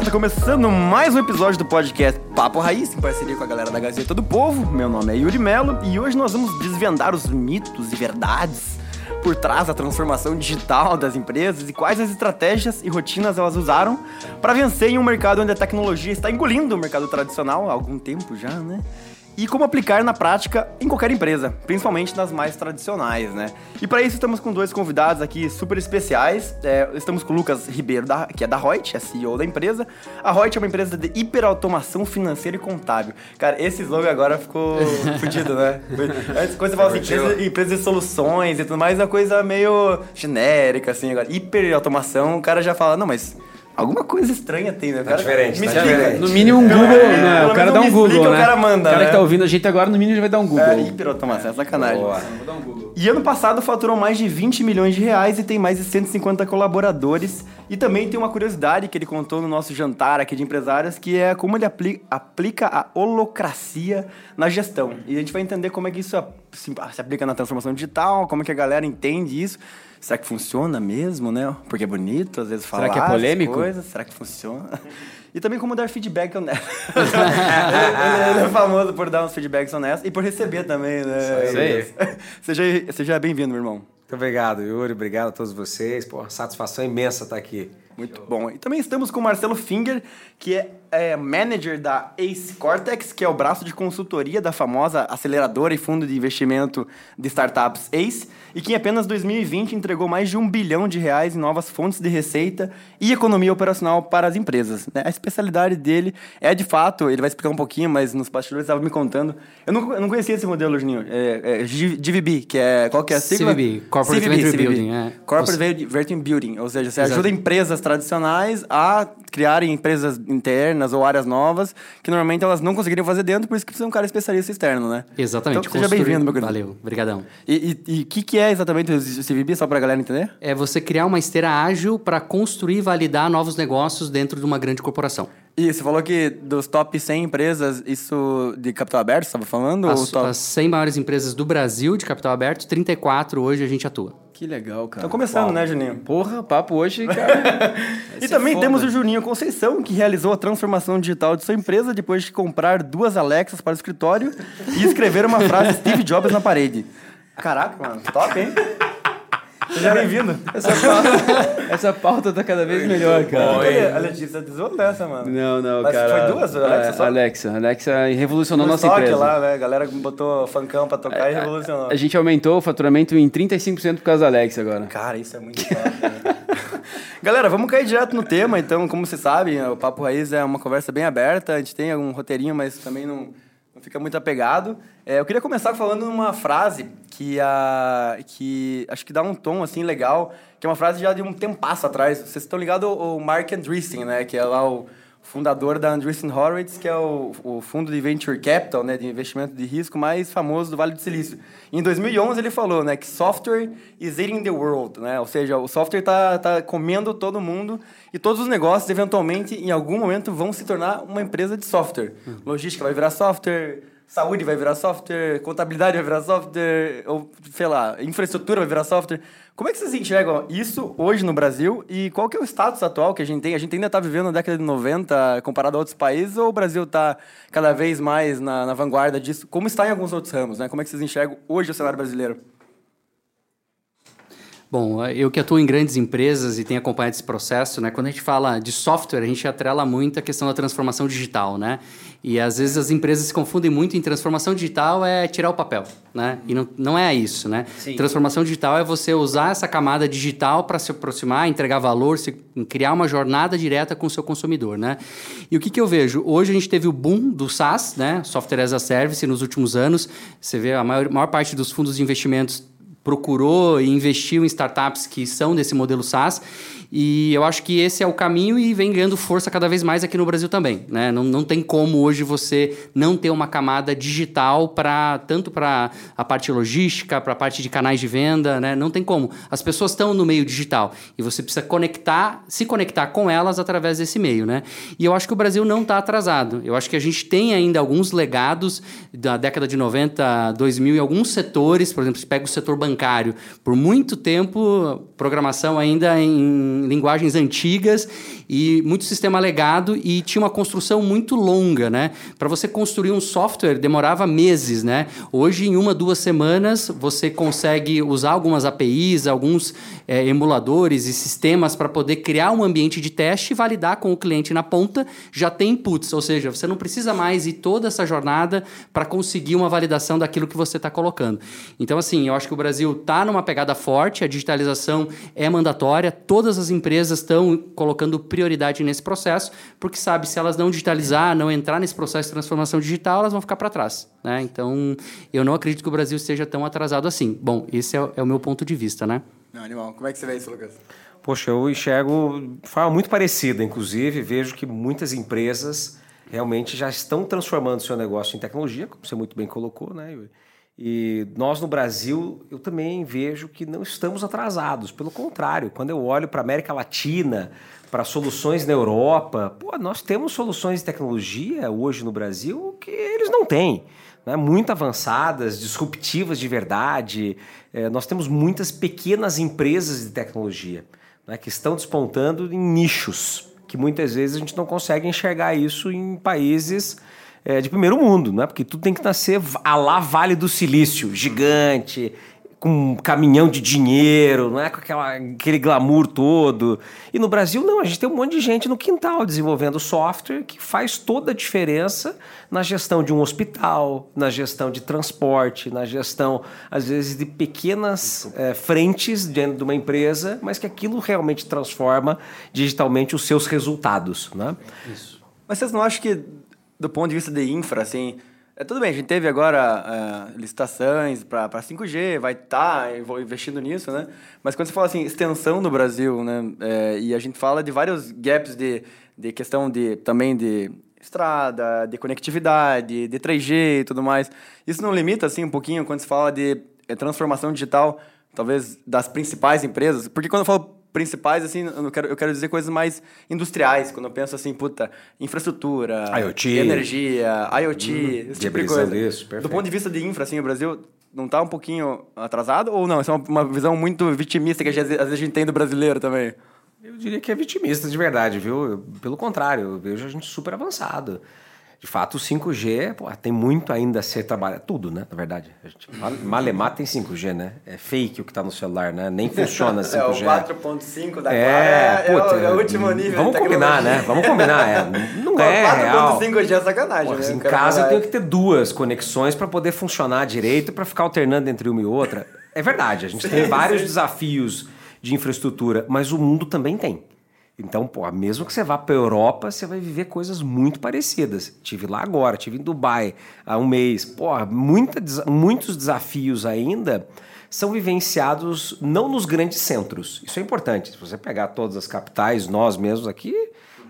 galera, tá começando mais um episódio do podcast Papo Raiz, em parceria com a galera da Gazeta do Povo. Meu nome é Yuri Melo e hoje nós vamos desvendar os mitos e verdades por trás da transformação digital das empresas e quais as estratégias e rotinas elas usaram para vencer em um mercado onde a tecnologia está engolindo o mercado tradicional há algum tempo já, né? E como aplicar na prática em qualquer empresa, principalmente nas mais tradicionais, né? E para isso estamos com dois convidados aqui super especiais. É, estamos com o Lucas Ribeiro, da, que é da Reut, é CEO da empresa. A Reut é uma empresa de hiperautomação financeira e contábil. Cara, esse slogan agora ficou fodido, né? Antes, quando você fala assim, empresa, empresa de soluções e tudo mais, é uma coisa meio genérica, assim. Agora, hiperautomação, o cara já fala, não, mas Alguma coisa estranha tem, né? Tá diferente, tá diferente. No mínimo um Google, é, né? O cara dá um Google, né? O cara manda, O cara né? que tá ouvindo a gente agora, no mínimo, já vai dar um Google. É, hiperautomação, é sacanagem. Boa. Vou dar um Google. E ano passado faturou mais de 20 milhões de reais e tem mais de 150 colaboradores. E também tem uma curiosidade que ele contou no nosso jantar aqui de empresários, que é como ele apli aplica a holocracia na gestão. E a gente vai entender como é que isso se, se aplica na transformação digital, como é que a galera entende isso. Será que funciona mesmo, né? Porque é bonito, às vezes, falar Será que é polêmico? coisas. Será que funciona? E também como dar feedback honesto. ele, é famoso por dar uns feedbacks honestos e por receber também, né? Isso aí. Seja, seja bem-vindo, meu irmão. Muito obrigado, Yuri. Obrigado a todos vocês. Pô, satisfação imensa estar aqui. Muito bom. E também estamos com o Marcelo Finger, que é, é, manager da Ace Cortex, que é o braço de consultoria da famosa aceleradora e fundo de investimento de startups Ace, e que em apenas 2020 entregou mais de um bilhão de reais em novas fontes de receita e economia operacional para as empresas. né? A especialidade dele é, de fato, ele vai explicar um pouquinho, mas nos bastidores estava me contando. Eu não, eu não conhecia esse modelo, Juninho. É, é GVB, que é... Qual que é a sigla? CVB, Corporate Venture Building, é. Corporate Venture Building, ou seja, você Exato. ajuda empresas tradicionais a criarem empresas internas ou áreas novas que normalmente elas não conseguiriam fazer dentro, por isso que precisa de um cara especialista externo, né? Exatamente. Então, seja bem-vindo, meu querido. Valeu, obrigadão. E o que, que é exatamente o CVB, só pra galera entender? É você criar uma esteira ágil para construir e validar novos negócios dentro de uma grande corporação. E você falou que dos top 100 empresas, isso de capital aberto, você estava falando? As, top... as 100 maiores empresas do Brasil de capital aberto, 34 hoje a gente atua. Que legal, cara. Estão começando, né, Juninho? Porra, papo hoje, cara. E também temos o Juninho Conceição, que realizou a transformação digital de sua empresa depois de comprar duas Alexas para o escritório e escrever uma frase Steve Jobs na parede. Caraca, mano, top, hein? Seja bem-vindo. Essa pauta, essa pauta tá cada vez melhor, cara. Olha, A Letícia dessa, mano. Não, não, Mas cara. foi duas, Alexa, só? Alexa. Alexa revolucionou No nossa estoque empresa. lá, né? A galera botou funkão pra tocar e revolucionou. A gente aumentou o faturamento em 35% por causa da Alexa agora. Cara, isso é muito top, né? Galera, vamos cair direto no tema. Então, como vocês sabem, o Papo Raiz é uma conversa bem aberta. A gente tem um roteirinho, mas também não, fica muito apegado. É, eu queria começar falando uma frase que, a, que acho que dá um tom assim legal, que é uma frase já de um tempasso atrás. Vocês estão ligados ao Mark Andreessen, né? Que é lá o fundador da Andreessen Horowitz, que é o, o fundo de venture capital, né, de investimento de risco mais famoso do Vale do Silício. Em 2011 ele falou, né, que software is eating the world, né? Ou seja, o software tá, tá comendo todo mundo e todos os negócios eventualmente em algum momento vão se tornar uma empresa de software. Logística vai virar software, saúde vai virar software, contabilidade vai virar software, ou sei lá, infraestrutura vai virar software. Como é que vocês enxergam isso hoje no Brasil e qual que é o status atual que a gente tem? A gente ainda está vivendo na década de 90 comparado a outros países ou o Brasil está cada vez mais na, na vanguarda disso? Como está em alguns outros ramos, né? Como é que vocês enxergam hoje o cenário brasileiro? Bom, eu que atuo em grandes empresas e tenho acompanhado esse processo, né? Quando a gente fala de software, a gente atrela muito a questão da transformação digital, né? E às vezes as empresas se confundem muito em transformação digital é tirar o papel, né? E não, não é isso, né? Transformação digital é você usar essa camada digital para se aproximar, entregar valor, se, criar uma jornada direta com o seu consumidor, né? E o que, que eu vejo? Hoje a gente teve o boom do SaaS, né? Software as a Service nos últimos anos. Você vê a maior, maior parte dos fundos de investimentos procurou e investiu em startups que são desse modelo SaaS. E eu acho que esse é o caminho e vem ganhando força cada vez mais aqui no Brasil também. Né? Não, não tem como hoje você não ter uma camada digital para tanto para a parte logística, para a parte de canais de venda, né? Não tem como. As pessoas estão no meio digital e você precisa conectar, se conectar com elas através desse meio, né? E eu acho que o Brasil não está atrasado. Eu acho que a gente tem ainda alguns legados da década de 90, 2000 em alguns setores, por exemplo, se pega o setor bancário, por muito tempo programação ainda em linguagens antigas e muito sistema legado e tinha uma construção muito longa, né? Para você construir um software demorava meses, né? Hoje, em uma, duas semanas, você consegue usar algumas APIs, alguns é, emuladores e sistemas para poder criar um ambiente de teste e validar com o cliente na ponta, já tem inputs, ou seja, você não precisa mais ir toda essa jornada para conseguir uma validação daquilo que você está colocando. Então, assim, eu acho que o Brasil está numa pegada forte, a digitalização é mandatória, todas as empresas estão colocando prioridade nesse processo, porque sabe, se elas não digitalizar, não entrar nesse processo de transformação digital, elas vão ficar para trás. Né? Então, eu não acredito que o Brasil esteja tão atrasado assim. Bom, esse é, é o meu ponto de vista, né? Não, animal. Como é que você vê isso, Lucas? Poxa, eu enxergo de forma muito parecida, inclusive, vejo que muitas empresas realmente já estão transformando seu negócio em tecnologia, como você muito bem colocou, né, Yuri? E nós no Brasil, eu também vejo que não estamos atrasados. Pelo contrário, quando eu olho para a América Latina, para soluções na Europa, pô, nós temos soluções de tecnologia hoje no Brasil que eles não têm. Né? Muito avançadas, disruptivas de verdade. É, nós temos muitas pequenas empresas de tecnologia né, que estão despontando em nichos, que muitas vezes a gente não consegue enxergar isso em países é, de primeiro mundo, né? Porque tudo tem que nascer a lá Vale do Silício, gigante, com um caminhão de dinheiro, não é com aquela, aquele glamour todo. E no Brasil, não, a gente tem um monte de gente no quintal desenvolvendo software que faz toda a diferença na gestão de um hospital, na gestão de transporte, na gestão, às vezes, de pequenas é, frentes dentro de uma empresa, mas que aquilo realmente transforma digitalmente os seus resultados. Né? Isso. Mas vocês não acham que do ponto de vista de infra, assim, é tudo bem, a gente teve agora uh, licitações para 5G, vai estar tá investindo nisso, né? Mas quando você fala assim, extensão no Brasil, né? É, e a gente fala de vários gaps de, de questão de também de estrada, de conectividade, de 3G e tudo mais. Isso não limita, assim, um pouquinho quando se fala de é, transformação digital, talvez das principais empresas? Porque quando eu falo principais, assim, eu quero, eu quero dizer coisas mais industriais, quando eu penso assim, puta, infraestrutura, IoT. energia, IoT, hum, esse tipo de coisa. Isso, Do ponto de vista de infra, assim, o Brasil não está um pouquinho atrasado ou não? Isso é uma, uma visão muito vitimista que às vezes a gente tem do brasileiro também. Eu diria que é vitimista de verdade, viu? Pelo contrário, eu vejo a gente super avançado de fato, o 5G pô, tem muito ainda a ser trabalhado. Tudo, né? Na verdade. A gente, Malemar tem 5G, né? É fake o que está no celular, né? Nem funciona 5G. é, o 4.5 da é, é, puta, é, o, último nível Vamos combinar, né? Vamos combinar. É. Não o é 4.5G é sacanagem. Pô, né? Em casa eu tenho que ter duas conexões para poder funcionar direito, para ficar alternando entre uma e outra. É verdade, a gente tem vários desafios de infraestrutura, mas o mundo também tem. Então, pô, mesmo que você vá para Europa, você vai viver coisas muito parecidas. Tive lá agora, tive em Dubai há um mês. Pô, muita, muitos desafios ainda são vivenciados não nos grandes centros. Isso é importante. Se você pegar todas as capitais, nós mesmos aqui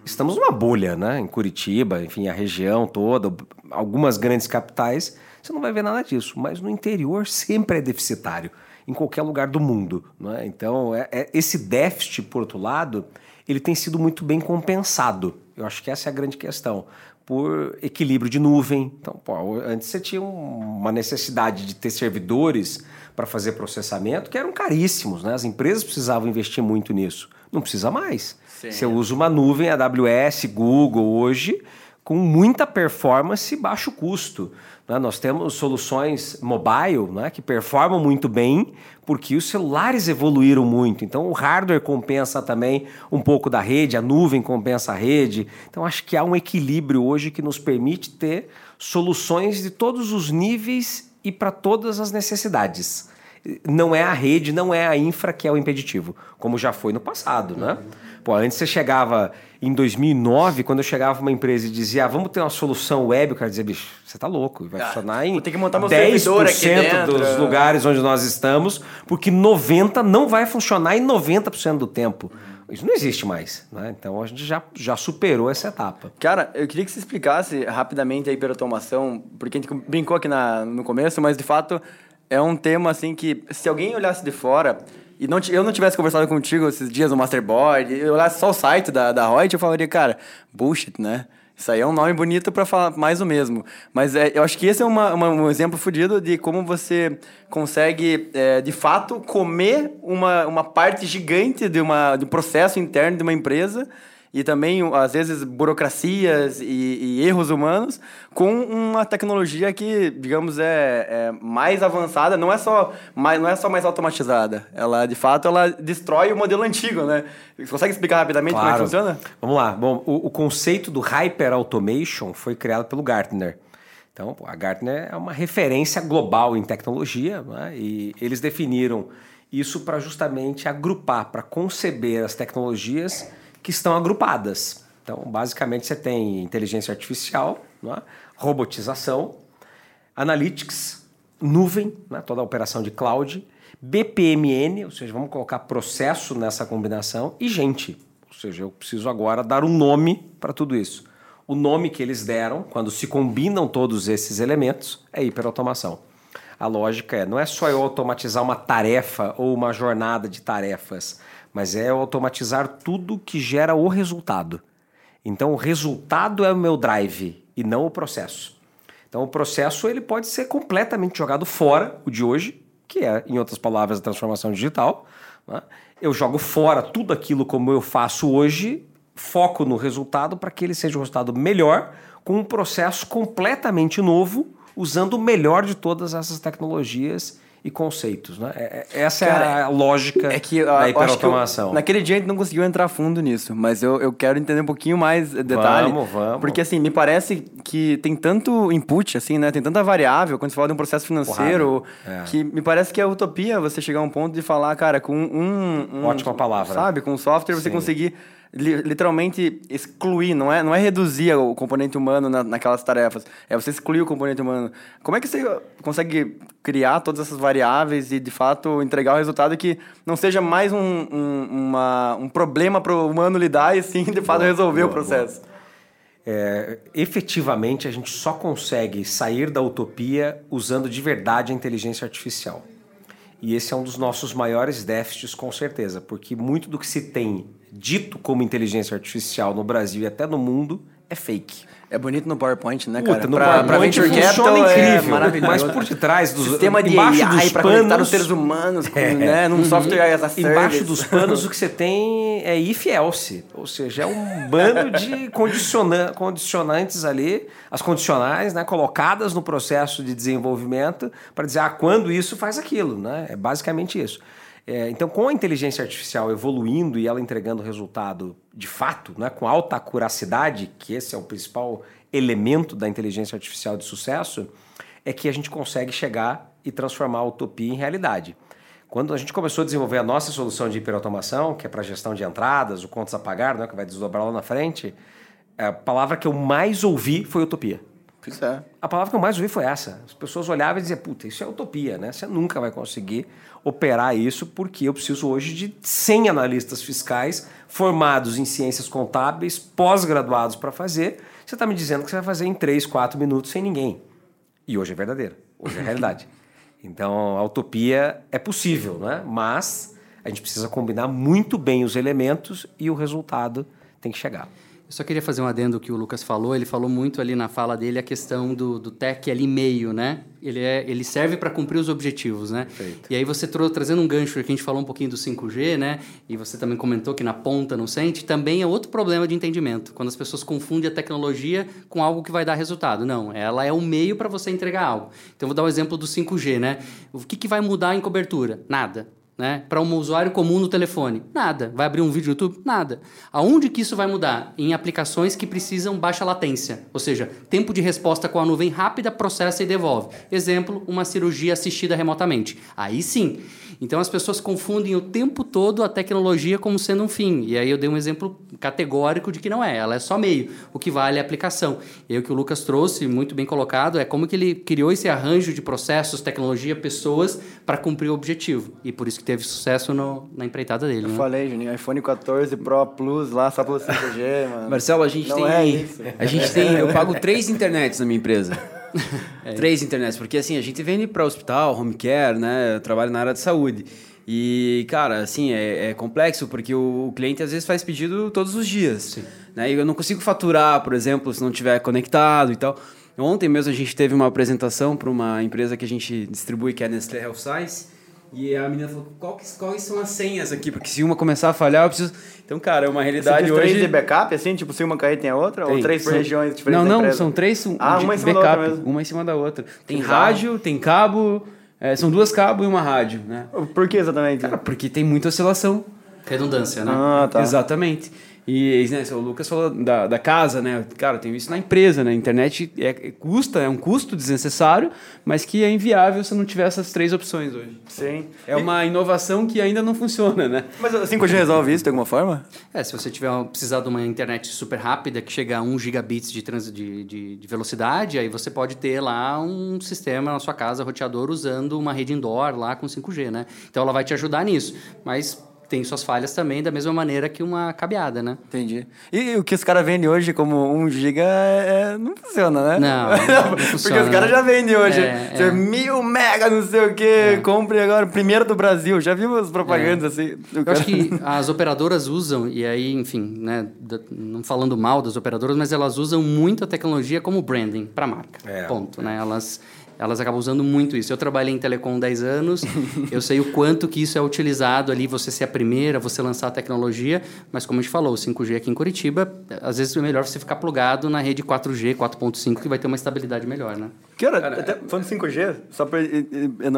estamos numa bolha, né? Em Curitiba, enfim, a região toda, algumas grandes capitais, você não vai ver nada disso. Mas no interior sempre é deficitário, em qualquer lugar do mundo. Né? Então, é, é, esse déficit, por outro lado, ele tem sido muito bem compensado. Eu acho que essa é a grande questão. Por equilíbrio de nuvem. Então, pô, antes você tinha uma necessidade de ter servidores para fazer processamento que eram caríssimos, né? As empresas precisavam investir muito nisso. Não precisa mais. Sim. Você usa uma nuvem AWS, Google hoje, com muita performance e baixo custo. Né? Nós temos soluções mobile né, que performam muito bem porque os celulares evoluíram muito. Então o hardware compensa também um pouco da rede, a nuvem compensa a rede. Então acho que há um equilíbrio hoje que nos permite ter soluções de todos os níveis e para todas as necessidades. Não é a rede, não é a infra que é o impeditivo, como já foi no passado, né? Pô, antes você chegava em 2009, quando eu chegava uma empresa e dizia, ah, vamos ter uma solução web, o cara dizia, bicho, você tá louco, vai ah, funcionar em que montar meu 10% dos lugares onde nós estamos, porque 90% não vai funcionar em 90% do tempo. Isso não existe mais, né? Então a gente já, já superou essa etapa. Cara, eu queria que você explicasse rapidamente a hiperautomação, porque a gente brincou aqui na, no começo, mas de fato é um tema assim que se alguém olhasse de fora e não, eu não tivesse conversado contigo esses dias no Masterboard, eu olhasse só o site da, da Reut, eu falaria, cara, bullshit, né? Isso aí é um nome bonito para falar mais o mesmo. Mas é, eu acho que esse é uma, uma- um exemplo fodido de como você consegue, é, de fato, comer uma, uma parte gigante de, uma, de um processo interno de uma empresa e também, às vezes, burocracias e, e erros humanos com uma tecnologia que, digamos, é, é mais avançada, não é, só mais, não é só mais automatizada. Ela, de fato, ela destrói o modelo antigo, né? Você consegue explicar rapidamente como é que funciona? Vamos lá. Bom, o, o conceito do Hyper Automation foi criado pelo Gartner. Então, a Gartner é uma referência global em tecnologia né? e eles definiram isso para justamente agrupar, para conceber as tecnologias que estão agrupadas. Então, basicamente, você tem inteligência artificial, né? robotização, analytics, nuvem, né? toda a operação de cloud, BPMN, ou seja, vamos colocar processo nessa combinação, e gente. Ou seja, eu preciso agora dar um nome para tudo isso. O nome que eles deram, quando se combinam todos esses elementos, é hiperautomação. A lógica é, não é só eu automatizar uma tarefa ou uma jornada de tarefas, mas é automatizar tudo que gera o resultado. Então, o resultado é o meu drive e não o processo. Então, o processo ele pode ser completamente jogado fora, o de hoje, que é, em outras palavras, a transformação digital. né? Eu jogo fora tudo aquilo como eu faço hoje, foco no resultado para que ele seja um resultado melhor, com um processo completamente novo, usando o melhor de todas essas tecnologias e conceitos. Né? É- é- essa Cara, é a lógica É que da que eu- hiperautomação. naquele dia a gente não conseguiu entrar fundo nisso, mas eu, eu quero entender um pouquinho mais detalhe. Vamos, vamos. Porque assim, me parece que tem tanto input, assim, né? Tem tanta variável quando você fala de um processo financeiro. É. que me parece que é utopia você chegar a um ponto de falar, cara, com um. um Ótima palavra. Sabe? Com um software você Sim. conseguir li- literalmente excluir, não é, não é reduzir o componente humano na, naquelas tarefas, é você excluir o componente humano. Como é que você consegue criar todas essas variáveis e, de fato, entregar o resultado que não seja mais um, um, uma- um problema para o humano lidar e sim, de fato, resolver o boa, processo? É, efetivamente, a gente só consegue sair da utopia usando de verdade a inteligência artificial. E esse é um dos nossos maiores déficits, com certeza, porque muito do que se tem dito como inteligência artificial no Brasil e até no mundo é fake. É bonito no PowerPoint, né, Puta, cara? no Pra- pra PowerPoint Venture funciona Capital é incrível, maravilhoso. mas por detrás dos Sistema de embaixo AI dos para panos- os seres humanos, com, É. né, num software as a service. Embaixo dos panos o que você tem é if else, ou seja, é um bando de condiciona- condicionantes ali, as condicionais, né, colocadas no processo de desenvolvimento para dizer ah, quando isso faz aquilo, né? É basicamente isso. É, então, com a inteligência artificial evoluindo e ela entregando resultado de fato, né, com alta acuracidade, que esse é o principal elemento da inteligência artificial de sucesso, é que a gente consegue chegar e transformar a utopia em realidade. Quando a gente começou a desenvolver a nossa solução de hiperautomação, que é para gestão de entradas, o contas a pagar, né, que vai desdobrar lá na frente, a palavra que eu mais ouvi foi utopia. Isso é. A palavra que eu mais ouvi foi essa. As pessoas olhavam e diziam, puta, isso é utopia, né? Você nunca vai conseguir operar isso porque eu preciso hoje de 100 analistas fiscais formados em ciências contábeis, pós-graduados para fazer. Você está me dizendo que você vai fazer em 3, 4 minutos sem ninguém. E hoje é verdadeiro, hoje é realidade. Então, a utopia é possível, né? Mas a gente precisa combinar muito bem os elementos e o resultado tem que chegar. Eu só queria fazer um adendo que o Lucas falou. Ele falou muito ali na fala dele a questão do, do tech ali meio, né? Ele, é, ele serve para cumprir os objetivos, né? Perfeito. E aí você trouxe, trazendo um gancho que a gente falou um pouquinho do 5G, né? E você também comentou que na ponta não sente, também é outro problema de entendimento. Quando as pessoas confundem a tecnologia com algo que vai dar resultado. Não, ela é o meio para você entregar algo. Então, vou dar o exemplo do 5G, né? O que, que vai mudar em cobertura? Nada. Né? Para um usuário comum no telefone? Nada. Vai abrir um vídeo no YouTube? Nada. Aonde que isso vai mudar? Em aplicações que precisam baixa latência, ou seja, tempo de resposta com a nuvem rápida, processa e devolve. Exemplo, uma cirurgia assistida remotamente. Aí sim. Então as pessoas confundem o tempo todo a tecnologia como sendo um fim. E aí eu dei um exemplo categórico de que não é, ela é só meio. O que vale é a aplicação. E aí o que o Lucas trouxe, muito bem colocado, é como que ele criou esse arranjo de processos, tecnologia, pessoas para cumprir o objetivo. E por isso que teve sucesso no- na empreitada dele. Eu né? falei, Juninho, iPhone 14 Pro Plus lá só pelo 5G, mano. Marcelo, a gente Não tem. é isso. A gente tem. Eu pago três internets na minha empresa. Três internets, porque assim, a gente vende para hospital, home care, né? Eu trabalho na área de saúde. E, cara, assim, é, é complexo, porque o, o cliente às vezes faz pedido todos os dias. Né? E eu não consigo faturar, por exemplo, se não tiver conectado e tal. Ontem mesmo a gente teve uma apresentação para uma empresa que a gente distribui, que é a Nestlé Health Science. E a menina falou, Qual que- quais são as senhas aqui? Porque se uma começar a falhar, eu preciso... Então, cara, é uma Você realidade tem três hoje... de backup, assim? Tipo, se uma cair tem a outra? ou Tem. três por São- regiões diferentes Não, da não, são três um, Ah, de uma em cima da backup, outra mesmo. uma em cima da outra. Tem bizarro. rádio, tem cabo, é, são duas cabos e uma rádio, né? Por que exatamente? Cara, porque tem muita oscilação. Redundância, né? ah, tá. Exatamente. E né, o Lucas falou da, da casa, né? Cara, tem isso na empresa, né? A internet é, é- custa, é um custo desnecessário, mas que é inviável se não tiver essas três opções hoje. Sim. É uma inovação que ainda não funciona, né? Mas a 5G resolve isso de alguma forma? É, se você tiver precisar de uma internet super rápida que chega a 1 gigabits de, trans, de, de, de velocidade, aí você pode ter lá um sistema na sua casa roteador usando uma rede indoor lá com 5G, né? Então ela vai te ajudar nisso, mas tem suas falhas também da mesma maneira que uma cabeada, né? Entendi. E o que os caras vendem hoje como 1 giga é, é- não funciona, né? Não, não Porque funciona, os caras né? já vendem hoje. É, é. mil mega, não sei o quê, compre agora, primeiro do Brasil. Já vimos propagandas assim. do Eu cara- acho que as operadoras usam, e aí, enfim, né, não falando mal das operadoras, mas elas usam muito a tecnologia como branding para marca. É. Ponto. Né? Elas, elas acabam usando muito isso. Eu trabalhei em telecom 10 anos, eu sei o quanto que isso é utilizado ali, você ser a primeira, você lançar a tecnologia, mas como a gente falou, o 5G aqui em Curitiba, às vezes é melhor você ficar plugado na rede 4G, 4.5, que vai ter uma estabilidade melhor, né? Cara, até falando de 5G, só para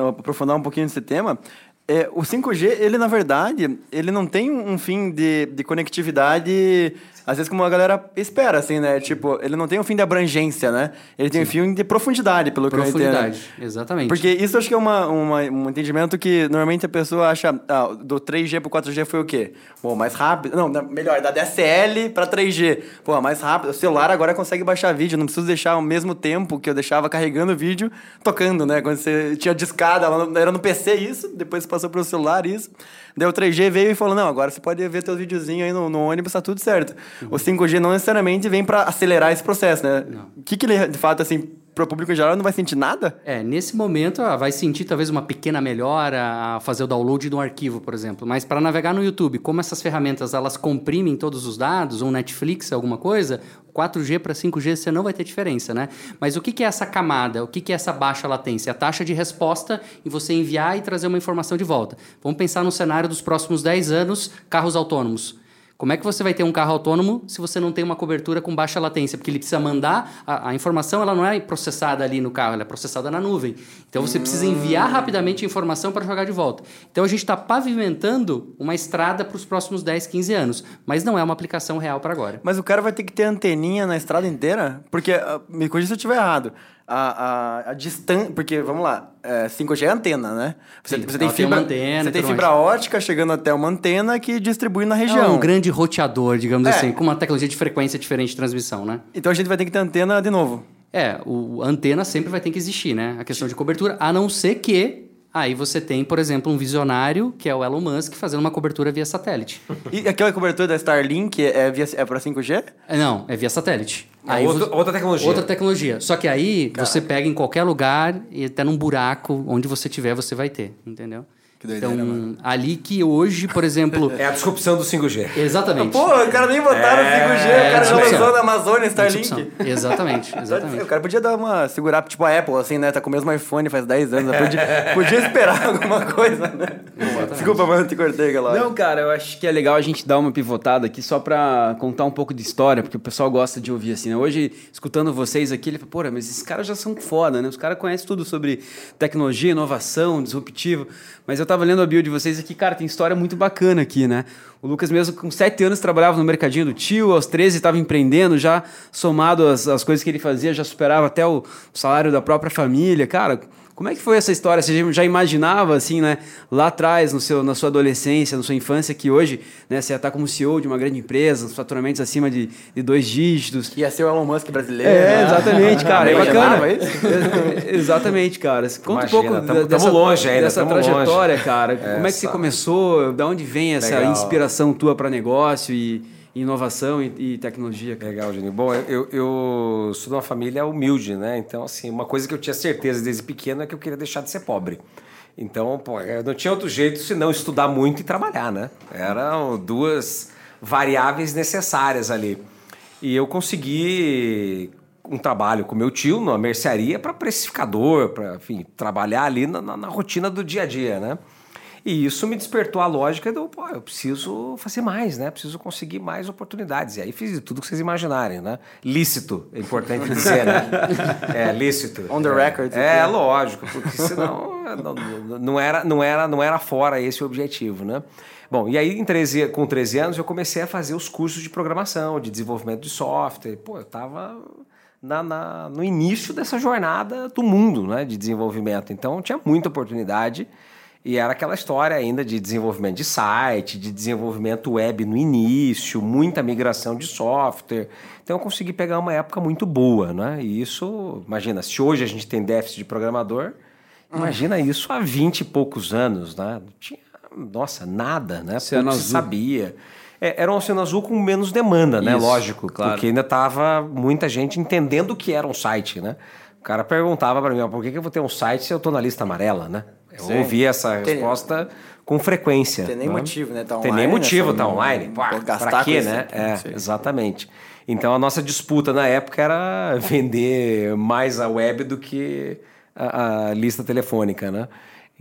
aprofundar um pouquinho nesse tema, é, o 5G, ele na verdade, ele não tem um fim de, de conectividade, às vezes como a galera espera, assim, né? Tipo, ele não tem um fim de abrangência, né? Ele tem um fim de profundidade, pelo que eu entendo. Profundidade, exatamente. Porque isso eu acho que é uma, uma- um entendimento que normalmente a pessoa acha, ah, do 3G pro 4G foi o quê? Pô, mais rápido. Não, melhor, da DSL pra 3G. Pô, mais rápido. O celular agora consegue baixar vídeo, não preciso deixar ao mesmo tempo que eu deixava carregando o vídeo, tocando, né? Quando você tinha discada, era no PC isso, depois passou pro celular isso. Daí o 3G veio e falou: não, agora você pode ver teus videozinhos aí no, no ônibus, tá tudo certo. O 5G não necessariamente vem pra acelerar esse processo, né? O que, que ele, de fato, assim, pro público em geral, não vai sentir nada? É, nesse momento ah, vai sentir talvez uma pequena melhora a fazer o download de um arquivo, por exemplo. Mas para navegar no YouTube, como essas ferramentas elas comprimem todos os dados, um Netflix, alguma coisa, 4G para 5G você não vai ter diferença, né? Mas o que, é essa camada? O que, que é essa baixa latência? A taxa de resposta em você enviar e trazer uma informação de volta. Vamos pensar no cenário dos próximos 10 anos, carros autônomos. Como é que você vai ter um carro autônomo se você não tem uma cobertura com baixa latência? Porque ele precisa mandar a, a informação, ela não é processada ali no carro, ela é processada na nuvem. Então você precisa enviar rapidamente a informação para jogar de volta. Então a gente está pavimentando uma estrada para os próximos 10, 15 anos, mas não é uma aplicação real para agora. Mas o cara vai ter que ter anteninha na estrada inteira? Porque, ah, me corrija se eu estiver errado. A, a, a distância. Porque, vamos lá, é, 5G é antena, né? Você, Sim, você tem fibra, antena você tem fibra mais. ótica chegando até uma antena que distribui na É região. um grande roteador, digamos É. assim, com uma tecnologia de frequência diferente de transmissão, né? Então a gente vai ter que ter antena de novo. É, o a antena sempre vai ter que existir, né? A questão de cobertura, a não ser que aí você tem, por exemplo, um visionário, que é o Elon Musk, fazendo uma cobertura via satélite. E aquela cobertura da Starlink é, via, é para 5G? É, Não, é via satélite. É outra- outra tecnologia. Outra tecnologia. Só que aí você pega em qualquer lugar e até num buraco, onde você tiver, você vai ter, entendeu? Que doideira, então, ali que hoje, por exemplo. É a disrupção do 5G. Exatamente. Pô, o cara nem botaram 5G, o cara já lançou na Amazônia Starlink. Exatamente, exatamente. O cara podia dar uma. segurar, tipo a Apple, assim, né? Tá com o mesmo iPhone faz 10 anos. né? Podia, podia esperar alguma coisa, né? Desculpa, mano, te cortei, galera. Não, cara, eu acho que é legal a gente dar uma pivotada aqui só pra contar um pouco de história, porque o pessoal gosta de ouvir assim, né? Hoje, escutando vocês aqui, ele fala, pô, mas esses caras já são foda, né? Os caras conhecem tudo sobre tecnologia, inovação, disruptivo. Mas eu tava lendo a bio de vocês aqui, cara, tem história muito bacana aqui, né? O Lucas mesmo, com sete anos, trabalhava no mercadinho do tio, aos 13 estava empreendendo, já somado às, às coisas que ele fazia, já superava até o salário da própria família. Cara, como é que foi essa história? Você já imaginava, assim, né, lá atrás, no seu, na sua adolescência, na sua infância, que hoje né, você ia estar como CEO de uma grande empresa, os faturamentos acima de, de dois dígitos? Ia ser o Elon Musk brasileiro. É, né? exatamente, cara. É bacana. isso? É, exatamente, cara. Conta Imagina, um pouco tamo- dessa, tamo longe ainda, dessa tamo longe. trajetória, cara. Como é que você começou? Da onde vem essa Legal. inspiração tua para negócio e inovação e, e tecnologia? cara? Legal, Juninho. Bom, eu, eu sou de uma família humilde, né? Então, assim, uma coisa que eu tinha certeza desde pequeno é que eu queria deixar de ser pobre. Então, pô, não tinha outro jeito senão estudar muito e trabalhar, né? Eram duas variáveis necessárias ali. E eu consegui um trabalho com meu tio numa mercearia para precificador, para, trabalhar ali na, na, na rotina do dia a dia, né? E isso me despertou a lógica do, pô, eu preciso fazer mais, né? Preciso conseguir mais oportunidades. E aí fiz tudo que vocês imaginarem, né? Lícito, é importante dizer, né? É, lícito. On the record. É, aqui. lógico, porque senão não, não, era, não, era, não era fora esse o objetivo, né? Bom, e aí em 13, com 13 anos eu comecei a fazer os cursos de programação, de desenvolvimento de software. Pô, eu tava na, na, no início dessa jornada do mundo né, de desenvolvimento. Então tinha muita oportunidade e era aquela história ainda de desenvolvimento de site, de desenvolvimento web no início, muita migração de software. Então eu consegui pegar uma época muito boa, né? E isso, imagina, se hoje a gente tem déficit de programador, imagina isso há 20 e poucos anos, né? Não tinha, nossa, nada, né? Se azul. sabia. É, era um oceano azul com menos demanda, né? Isso, Lógico, claro. porque ainda tava muita gente entendendo o que era um site, né? O cara perguntava para mim, "Ah, por que, que eu vou ter um site se eu tô na lista amarela, né? Eu Sim. ouvi essa Tem- resposta com frequência. Tem nem né? motivo, né? Tá Tem nem online, né? motivo tá online. Pô, gastar pra quê, né? aqui, É, exatamente. Então a nossa disputa na época era vender mais a web do que a, a lista telefônica, né?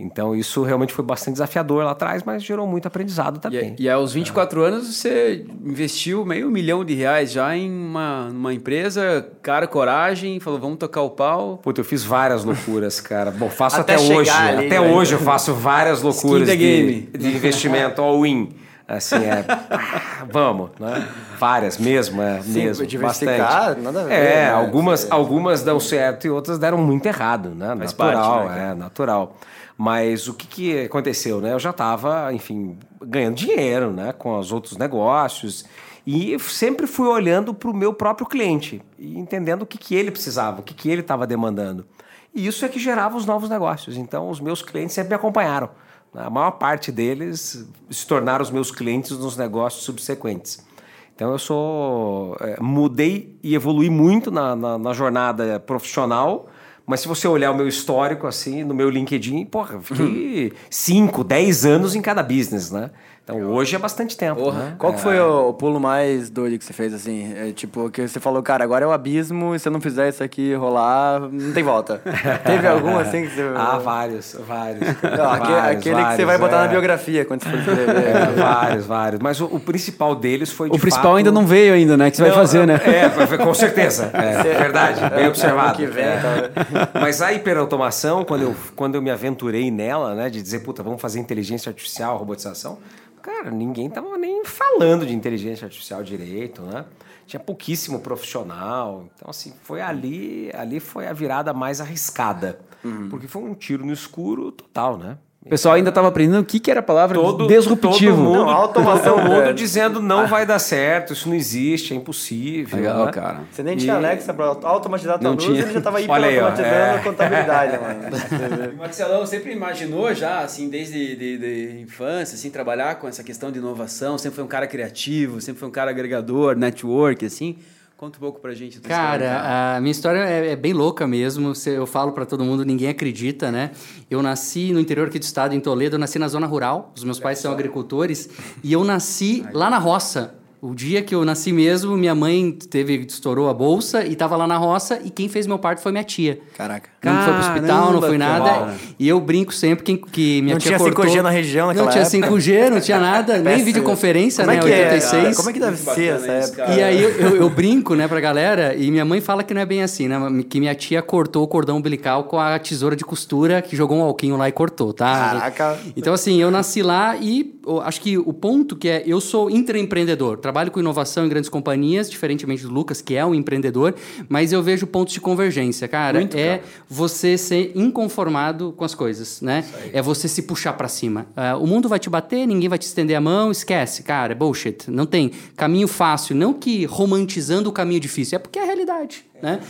Então isso realmente foi bastante desafiador lá atrás, mas gerou muito aprendizado também. E, e aos 24 anos você investiu meio milhão de reais já em uma, numa empresa, cara, coragem, falou, vamos tocar o pau. Puta, eu fiz várias loucuras, cara. Bom, faço Até até, hoje. ali, até né? hoje eu faço várias loucuras the de, game. de investimento all-in. Assim, é. ah, vamos, né? Várias mesmo, é Sim, mesmo. diversificar, bastante. nada a ver, É, né? algumas, algumas dão certo e outras deram muito errado, né? Faz natural, parte, né, é, natural. Mas o que, que aconteceu, né? Eu já estava, enfim, ganhando dinheiro, né? Com os outros negócios. E sempre fui olhando para o meu próprio cliente e entendendo o que, que ele precisava, o que, que ele estava demandando. E isso é que gerava os novos negócios. Então, os meus clientes sempre me acompanharam. A maior parte deles se tornaram os meus clientes nos negócios subsequentes. Então, eu sou. é, mudei e evolui muito na, na, na jornada profissional. Mas se você olhar o meu histórico, assim, no meu LinkedIn, porra, fiquei 5, 10 anos em cada business, né? Então hoje é bastante tempo. Né? Qual que foi o, o pulo mais doido que você fez, assim? É, tipo, que você falou, cara, agora é o abismo e se eu não fizer isso aqui rolar, não tem volta. Teve algum, assim, que você... Ah, vários, vários. Não, vários, aquele que você vários, vai botar na é. biografia quando você for escrever. É, vários, vários. Mas o, o principal deles foi de O principal fato- ainda não veio ainda, né? Que você vai Não, fazer, né? É, foi- com certeza. É, verdade, bem observado. que vem, É. tá? Mas a hiperautomação, quando eu, quando eu me aventurei nela, né, de dizer, puta, vamos fazer inteligência artificial, robotização, cara, ninguém tava nem falando de inteligência artificial direito, né? Tinha pouquíssimo profissional. Então, assim, foi ali, ali foi a virada mais arriscada. Uhum. Porque foi um tiro no escuro total, né? O pessoal ainda estava aprendendo o que, que era a palavra todo, disruptivo. Todo mundo, Não, a automação, todo mundo dizendo não vai dar certo, isso não existe, é impossível. Legal, né? cara. Você nem tinha Alexa pra automatizar tua Não luz, ele já tava Olha aí, ó, hiperautomatizando é. a contabilidade, mano. O Marcelão sempre imaginou já, assim, desde de, de infância, assim, trabalhar com essa questão de inovação, sempre foi um cara criativo, sempre foi um cara agregador, network, assim. Conta um pouco pra gente. da história, Cara, a minha história é, é bem louca mesmo. Se Eu falo pra todo mundo, ninguém acredita, né? Eu nasci no interior aqui do estado, em Toledo. Eu nasci na zona rural. Os meus pais são agricultores. E eu nasci lá na roça. O dia que eu nasci mesmo, minha mãe teve estourou a bolsa e tava lá na roça. E quem fez meu parto foi minha tia. Caraca. Não foi pro hospital, não foi nada. cara. E eu brinco sempre que, que minha Não tia tinha cortou... 5G na região naquela Não tinha época? 5G, não tinha nada, nem videoconferência, Como né? é que é, 86. cara? Como é que deve Muito ser essa época? cara. E aí eu, eu- eu brinco, né, pra galera, e minha mãe fala que não é bem assim, né? Que minha tia cortou o cordão umbilical com a tesoura de costura, que jogou um alquinho lá e cortou, tá? Caraca. Então, assim, eu nasci lá e acho que o ponto que é, eu sou intraempreendedor, trabalho com inovação em grandes companhias, diferentemente do Lucas, que é um empreendedor, mas eu vejo pontos de convergência, cara. Muito, é cara. Você ser inconformado com as coisas, né? É você se puxar pra cima. Ah, o mundo vai te bater, ninguém vai te estender a mão, esquece, cara, é bullshit. Não tem caminho fácil, não que romantizando o caminho difícil, é porque é a realidade, né?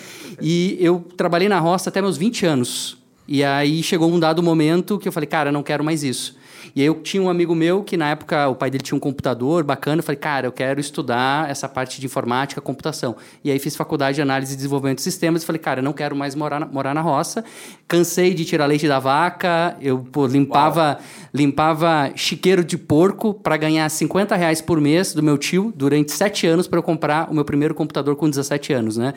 E eu trabalhei na roça até meus 20 anos. E aí chegou um dado momento que eu falei, cara, não quero mais isso. E aí eu tinha um amigo meu que na época o pai dele tinha um computador bacana, eu falei, cara, eu quero estudar essa parte de informática, computação. E aí fiz faculdade de análise e desenvolvimento de sistemas e falei, cara, eu não quero mais morar na, morar na roça. Cansei de tirar leite da vaca, eu pô, limpava, limpava chiqueiro de porco para ganhar 50 reais por mês do meu tio durante sete anos para eu comprar o meu primeiro computador com 17 anos, né?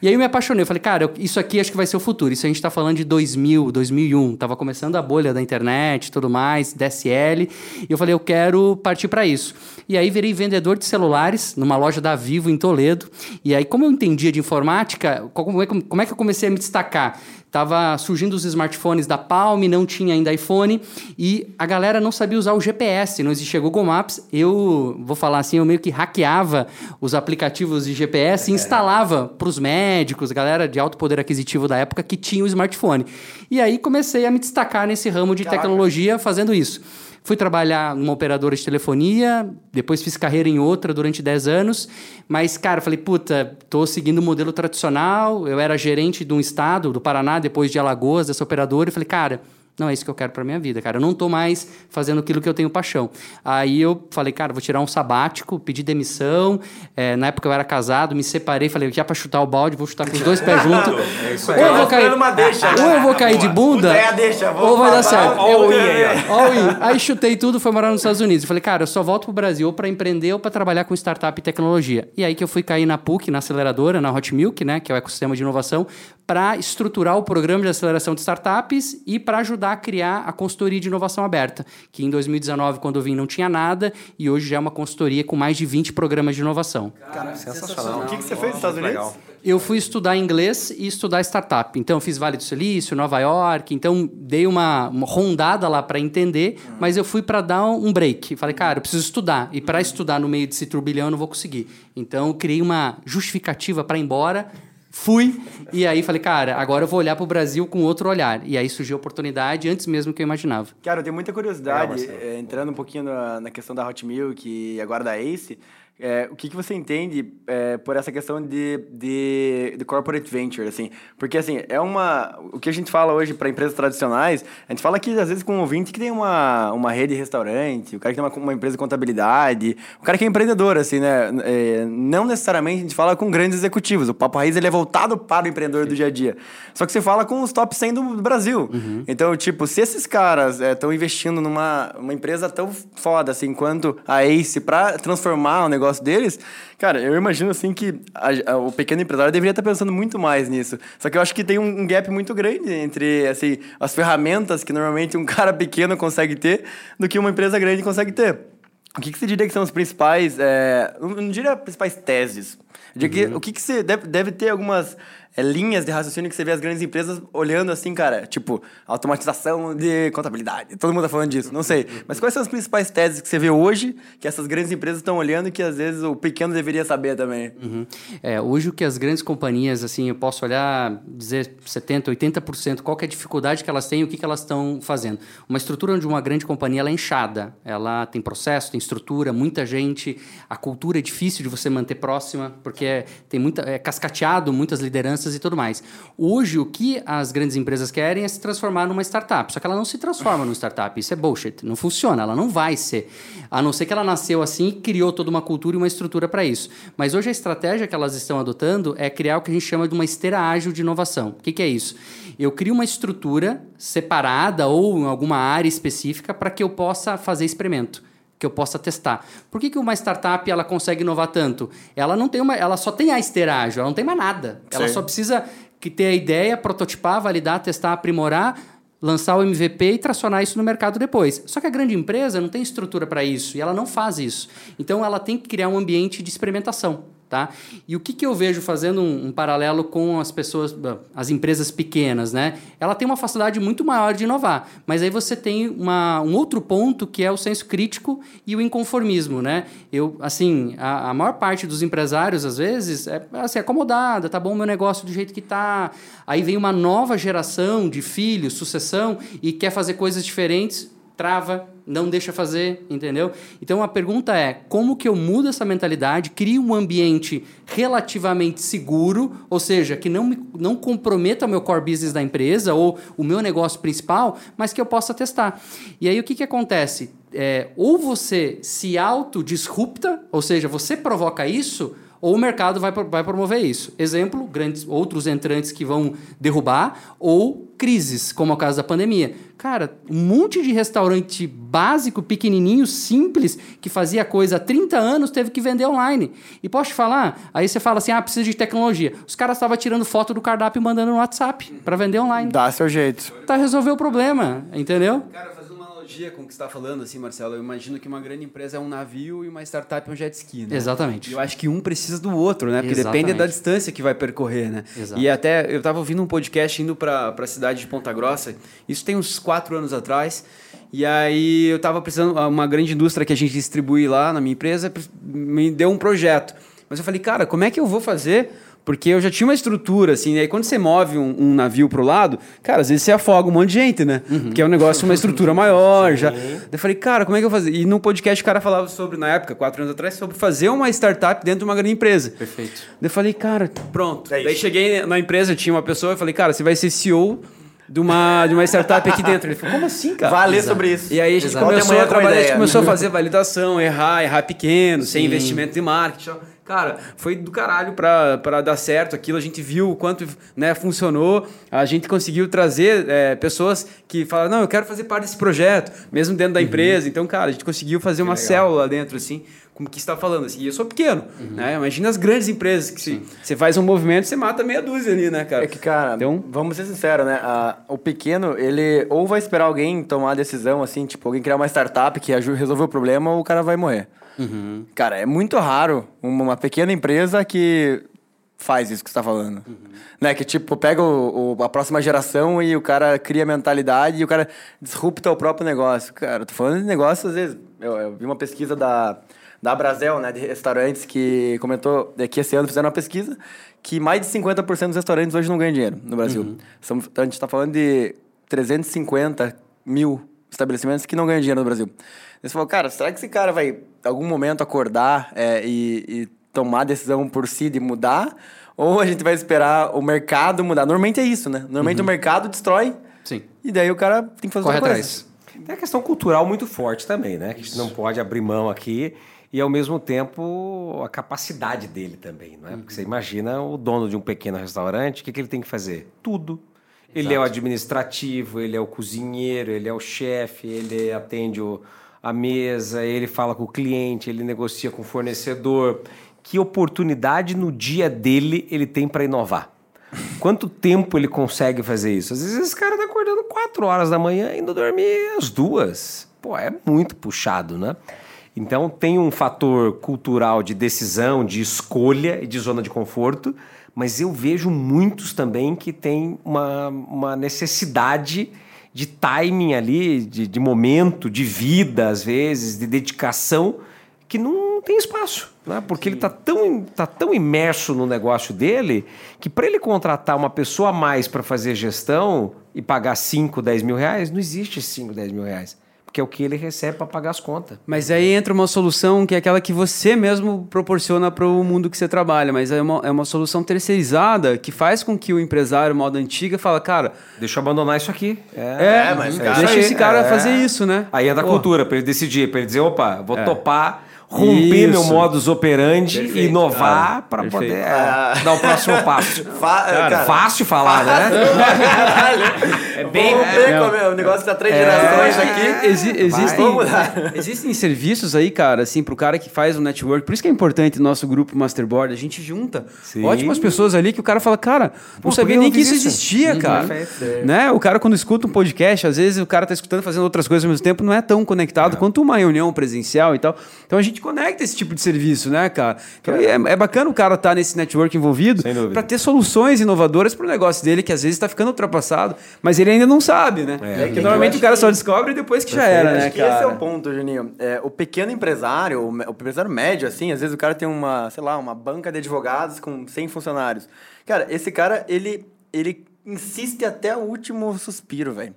E aí eu me apaixonei, eu falei, cara, eu- isso aqui acho que vai ser o futuro. Isso a gente está falando de 2000, 2001, tava começando a bolha da internet, e tudo mais, DSL, e eu falei, eu quero partir para isso. E aí virei vendedor de celulares numa loja da Vivo em Toledo. E aí como eu entendia de informática, como é, como é que eu comecei a me destacar? Tava surgindo os smartphones da Palm, não tinha ainda iPhone e a galera não sabia usar o GPS, não existia Google Maps. Eu vou falar assim, eu meio que hackeava os aplicativos de GPS e instalava para os médicos, galera de alto poder aquisitivo da época que tinha o smartphone. E aí comecei a me destacar nesse ramo de tecnologia fazendo isso. Fui trabalhar numa operadora de telefonia, depois fiz carreira em outra durante 10 anos, mas, cara, falei, puta, tô seguindo o modelo tradicional, eu era gerente de um estado, do Paraná, depois de Alagoas, dessa operadora, e falei, cara, não é isso que eu quero para minha vida, cara. Eu não tô mais fazendo aquilo que eu tenho paixão. Aí eu falei, cara, vou tirar um sabático, pedi demissão. É, na época eu era casado, me separei, falei, já para chutar o balde, vou chutar com os dois pés juntos. É isso Ou aí. eu vou cair, uma deixa, ou eu vou cair de bunda, é deixa, vou ou vai dar certo. All in aí, ó. All in. Aí chutei tudo, foi morar nos Estados Unidos. Eu falei, cara, eu só volto pro Brasil ou para empreender ou para trabalhar com startup e tecnologia. E aí que eu fui cair na PUC, na aceleradora, na Hot Milk, né, que é o ecossistema de inovação, para estruturar o programa de aceleração de startups e para ajudar a criar a consultoria de inovação aberta, que em 2019, quando eu vim, não tinha nada e hoje já é uma consultoria com mais de 20 programas de inovação. Sensacional. O que, que você fez nos Estados Unidos? Legal. Eu fui estudar inglês e estudar startup. Então, eu fiz Vale do Silício, Nova York. Então, dei uma, uma rondada lá para entender, mas eu fui para dar um break. Falei, cara, eu preciso estudar. E para estudar no meio desse turbilhão, eu não vou conseguir. Então, eu criei uma justificativa para ir embora. Fui, e aí falei, cara, agora eu vou olhar para o Brasil com outro olhar. E aí surgiu a oportunidade antes mesmo que eu imaginava. Cara, eu tenho muita curiosidade, eh, entrando um pouquinho na, na questão da Hot Milk e agora da Ace, eh, o que, que você entende eh, por essa questão de, de, de corporate venture, assim? Porque, assim, é uma... O que a gente fala hoje para empresas tradicionais, a gente fala que, às vezes, com um ouvinte que tem uma, uma rede de restaurante, o cara que tem uma, uma empresa de contabilidade, o cara que é empreendedor, assim, né? Eh, não necessariamente a gente fala com grandes executivos. O Papo Raiz, ele é voltado para o empreendedor do dia a dia. Só que você fala com os top 100 do Brasil. Então, tipo, se esses caras estão investindo numa uma empresa tão foda assim quanto a Ace para transformar o negócio deles, cara, eu imagino assim que a- a- o pequeno empresário deveria estar pensando muito mais nisso. Só que eu acho que tem um, um gap muito grande entre assim, as ferramentas que normalmente um cara pequeno consegue ter do que uma empresa grande consegue ter. O que, que você diria que são as principais, é, eu não diria principais teses, diria que, o que, que você deve, deve ter algumas é, linhas de raciocínio que você vê as grandes empresas olhando assim, cara, tipo, automatização de contabilidade, todo mundo tá falando disso, não sei. Mas quais são as principais teses que você vê hoje que essas grandes empresas estão olhando e que às vezes o pequeno deveria saber também? Uhum. É, hoje o que as grandes companhias, assim, eu posso olhar, dizer 70%, 80%, qual é a dificuldade que elas têm e o que, que elas estão fazendo. Uma estrutura de uma grande companhia, ela é inchada. Ela tem processo, tem estrutura, muita gente. A cultura é difícil de você manter próxima, porque é, tem muita, é cascateado, muitas lideranças e tudo mais. Hoje, o que as grandes empresas querem é se transformar numa startup. Só que ela não se transforma numa startup. Isso é bullshit. Não funciona. Ela não vai ser. A não ser que ela nasceu assim e criou toda uma cultura e uma estrutura para isso. Mas hoje a estratégia que elas estão adotando é criar o que a gente chama de uma esteira ágil de inovação. O que, que é isso? Eu crio uma estrutura separada ou em alguma área específica para que eu possa fazer experimento que eu possa testar. Por que, que uma startup ela consegue inovar tanto? Ela não tem uma, ela só tem a esteira ágil, ela não tem mais nada. Ela Sim. só precisa que ter a ideia, prototipar, validar, testar, aprimorar, lançar o MVP e tracionar isso no mercado depois. Só que a grande empresa não tem estrutura para isso e ela não faz isso. Então ela tem que criar um ambiente de experimentação. Tá? E o que, que eu vejo fazendo um, um paralelo com as pessoas, as empresas pequenas, né? Ela tem uma facilidade muito maior de inovar, mas aí você tem uma, um outro ponto que é o senso crítico e o inconformismo, né? Eu, assim, a, a maior parte dos empresários, às vezes, é assim, acomodada, tá bom o meu negócio do jeito que tá. Aí vem uma nova geração de filhos, sucessão, e quer fazer coisas diferentes, trava, não deixa fazer, entendeu? Então a pergunta é: como que eu mudo essa mentalidade, crio um ambiente relativamente seguro, ou seja, que não, me, não comprometa o meu core business da empresa ou o meu negócio principal, mas que eu possa testar. E aí o que, que acontece? É, ou você se autodisrupta, ou seja, você provoca isso, ou o mercado vai, vai promover isso. Exemplo, grandes outros entrantes que vão derrubar, ou crises, como é o caso da pandemia. Cara, um monte de restaurante básico, pequenininho, simples, que fazia coisa há 30 anos, teve que vender online. E posso te falar? Aí você fala assim, ah, precisa de tecnologia. Os caras estavam tirando foto do cardápio e mandando no WhatsApp para vender online. Dá seu jeito. Tá resolver o problema, entendeu? Cara, analogia com o que você está falando, assim, Marcelo, eu imagino que uma grande empresa é um navio e uma startup é um jet ski, né? Exatamente. E eu acho que um precisa do outro, né? Porque Exatamente. depende da distância que vai percorrer, né? Exato. E até eu estava ouvindo um podcast indo para a cidade de Ponta Grossa, isso tem uns quatro anos atrás. E aí eu estava precisando, uma grande indústria que a gente distribui lá na minha empresa me deu um projeto. Mas eu falei, cara, como é que eu vou fazer? Porque eu já tinha uma estrutura, assim, e aí quando você move um, um navio pro lado, cara, às vezes você afoga um monte de gente, né? Porque é um negócio, uma estrutura maior, já. Daí eu falei, cara, como é que eu vou fazer? E no podcast o cara falava sobre, na época, quatro anos atrás, sobre fazer uma startup dentro de uma grande empresa. Perfeito. Daí eu falei, cara, pronto. É. Daí cheguei na empresa, tinha uma pessoa, eu falei, cara, você vai ser CEO de uma, de uma startup aqui dentro. Ele falou, como assim, cara? Vai ler Exato. sobre isso. E aí a gente Exato. começou a é trabalhar, a gente começou a fazer validação, errar, errar pequeno, sem Sim. investimento de marketing. Cara, foi do caralho pra, pra dar certo aquilo. A gente viu o quanto né, funcionou. A gente conseguiu trazer é, pessoas que falaram, não, eu quero fazer parte desse projeto, mesmo dentro da empresa. Então, cara, a gente conseguiu fazer uma célula lá dentro, assim, como que você está falando. Assim. E eu sou pequeno, né? Imagina as grandes empresas que se, você faz um movimento, você mata meia dúzia ali, né, cara? É que, cara, Então- vamos ser sinceros, né? A- o pequeno, ele ou vai esperar alguém tomar a decisão, assim, tipo, alguém criar uma startup que resolveu o problema, ou o cara vai morrer. Cara, é muito raro uma, pequena empresa que faz isso que você tá falando. Né? Que, tipo, pega o, o- a próxima geração e o cara cria mentalidade e o cara disrupta o próprio negócio. Cara, eu tô falando de negócio, às vezes... Eu, eu vi uma pesquisa da, da Brasel, né? De restaurantes, que comentou que esse ano fizeram uma pesquisa que mais de 50% dos restaurantes hoje não ganham dinheiro no Brasil. São, então, a gente tá falando de 350 mil estabelecimentos que não ganham dinheiro no Brasil. Você falou, cara, será que esse cara vai, em algum momento, acordar é, e, e tomar a decisão por si de mudar? Ou a gente vai esperar o mercado mudar? Normalmente é isso, né? Normalmente o mercado destrói Sim. e daí o cara tem que fazer Corre outra coisa. atrás. Tem a questão cultural muito forte também, né? Que a gente não pode abrir mão aqui e, ao mesmo tempo, a capacidade dele também, não é? Porque você imagina o dono de um pequeno restaurante, o que, que ele tem que fazer? Tudo. Ele é o administrativo, ele é o cozinheiro, ele é o chefe, ele atende o- a mesa, ele fala com o cliente, ele negocia com o fornecedor. Que oportunidade no dia dele ele tem para inovar? Quanto tempo ele consegue fazer isso? Às vezes esse cara tá acordando 4 horas da manhã e indo dormir às duas. Pô, é muito puxado, né? Então tem um fator cultural de decisão, de escolha e de zona de conforto, mas eu vejo muitos também que têm uma, uma necessidade de timing ali, de, de momento, de vida, às vezes, de dedicação, que não tem espaço, né? Porque ele está tão, tá tão imerso no negócio dele que para ele contratar uma pessoa a mais para fazer gestão e pagar 5, 10 mil reais, não existe 5, 10 mil reais. Porque é o que ele recebe para pagar as contas. Mas aí entra uma solução que é aquela que você mesmo proporciona para o mundo que você trabalha, mas é uma, é uma solução terceirizada que faz com que o empresário moda antiga fala, cara, Deixa eu abandonar isso aqui. é, mas, uhum, cara, deixa aí, esse cara é. fazer isso, né? Aí é da Pô, cultura, para ele decidir, para ele dizer, opa, vou topar, romper meu Isso. modus operandi, Perfeito, inovar cara. para poder é, dar o próximo passo. Fa- cara, Fácil falar, né? é bem... Ver como é, o negócio tá três Eu gerações aqui. exi- existem, existem serviços aí, cara, assim, pro cara que faz o network. Por isso que é importante o nosso grupo Masterboard. A gente junta Sim. ótimas pessoas ali que o cara fala, cara, não Pô, sabia por nem que não isso existia, cara. perfeito. Né? O cara, quando escuta um podcast, às vezes o cara tá escutando fazendo outras coisas ao mesmo tempo, não é tão conectado quanto uma reunião presencial e tal. Então a gente conecta esse tipo de serviço, né, cara? Então, é, é bacana o cara estar nesse network envolvido para ter soluções inovadoras pro negócio dele, que às vezes está ficando ultrapassado, mas ele ainda não sabe, né? É. Porque normalmente o cara só descobre depois que já era, né, Acho que esse é cara? o ponto, Juninho. É, o pequeno empresário, o o empresário médio, assim, às vezes o cara tem uma, sei lá, uma banca de advogados com 100 funcionários. Cara, esse cara, ele, ele insiste até o último suspiro, velho.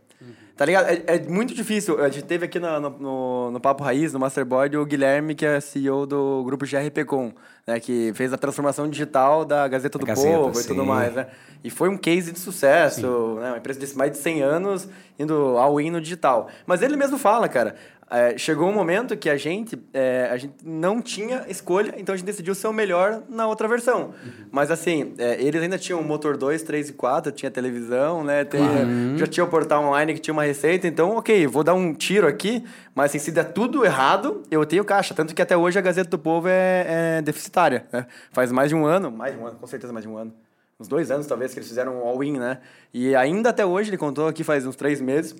Tá ligado? É, é muito difícil. A gente teve aqui no, no, no, Papo Raiz, no Masterboard, o Guilherme, que é CEO do grupo GRPcom, né? Que fez a transformação digital da Gazeta do Gazeta, Povo e sim. tudo mais, né? E foi um case de sucesso, né? Uma empresa de mais de 100 anos indo all-in no digital. Mas ele mesmo fala, cara, é, chegou um momento que a gente, é, a gente não tinha escolha, então a gente decidiu ser o melhor na outra versão. Mas assim, é, eles ainda tinham motor 2, 3 e 4, tinha televisão, né? Tem- Já tinha o portal online que tinha uma receita, então, ok, vou dar um tiro aqui, mas assim, se der tudo errado, eu tenho caixa. Tanto que até hoje a Gazeta do Povo é, é deficitária. né? Faz mais de um ano, mais de um ano, com certeza mais de um ano. Uns dois anos, talvez, que eles fizeram um all-in, né? E ainda até hoje, ele contou aqui faz uns três meses,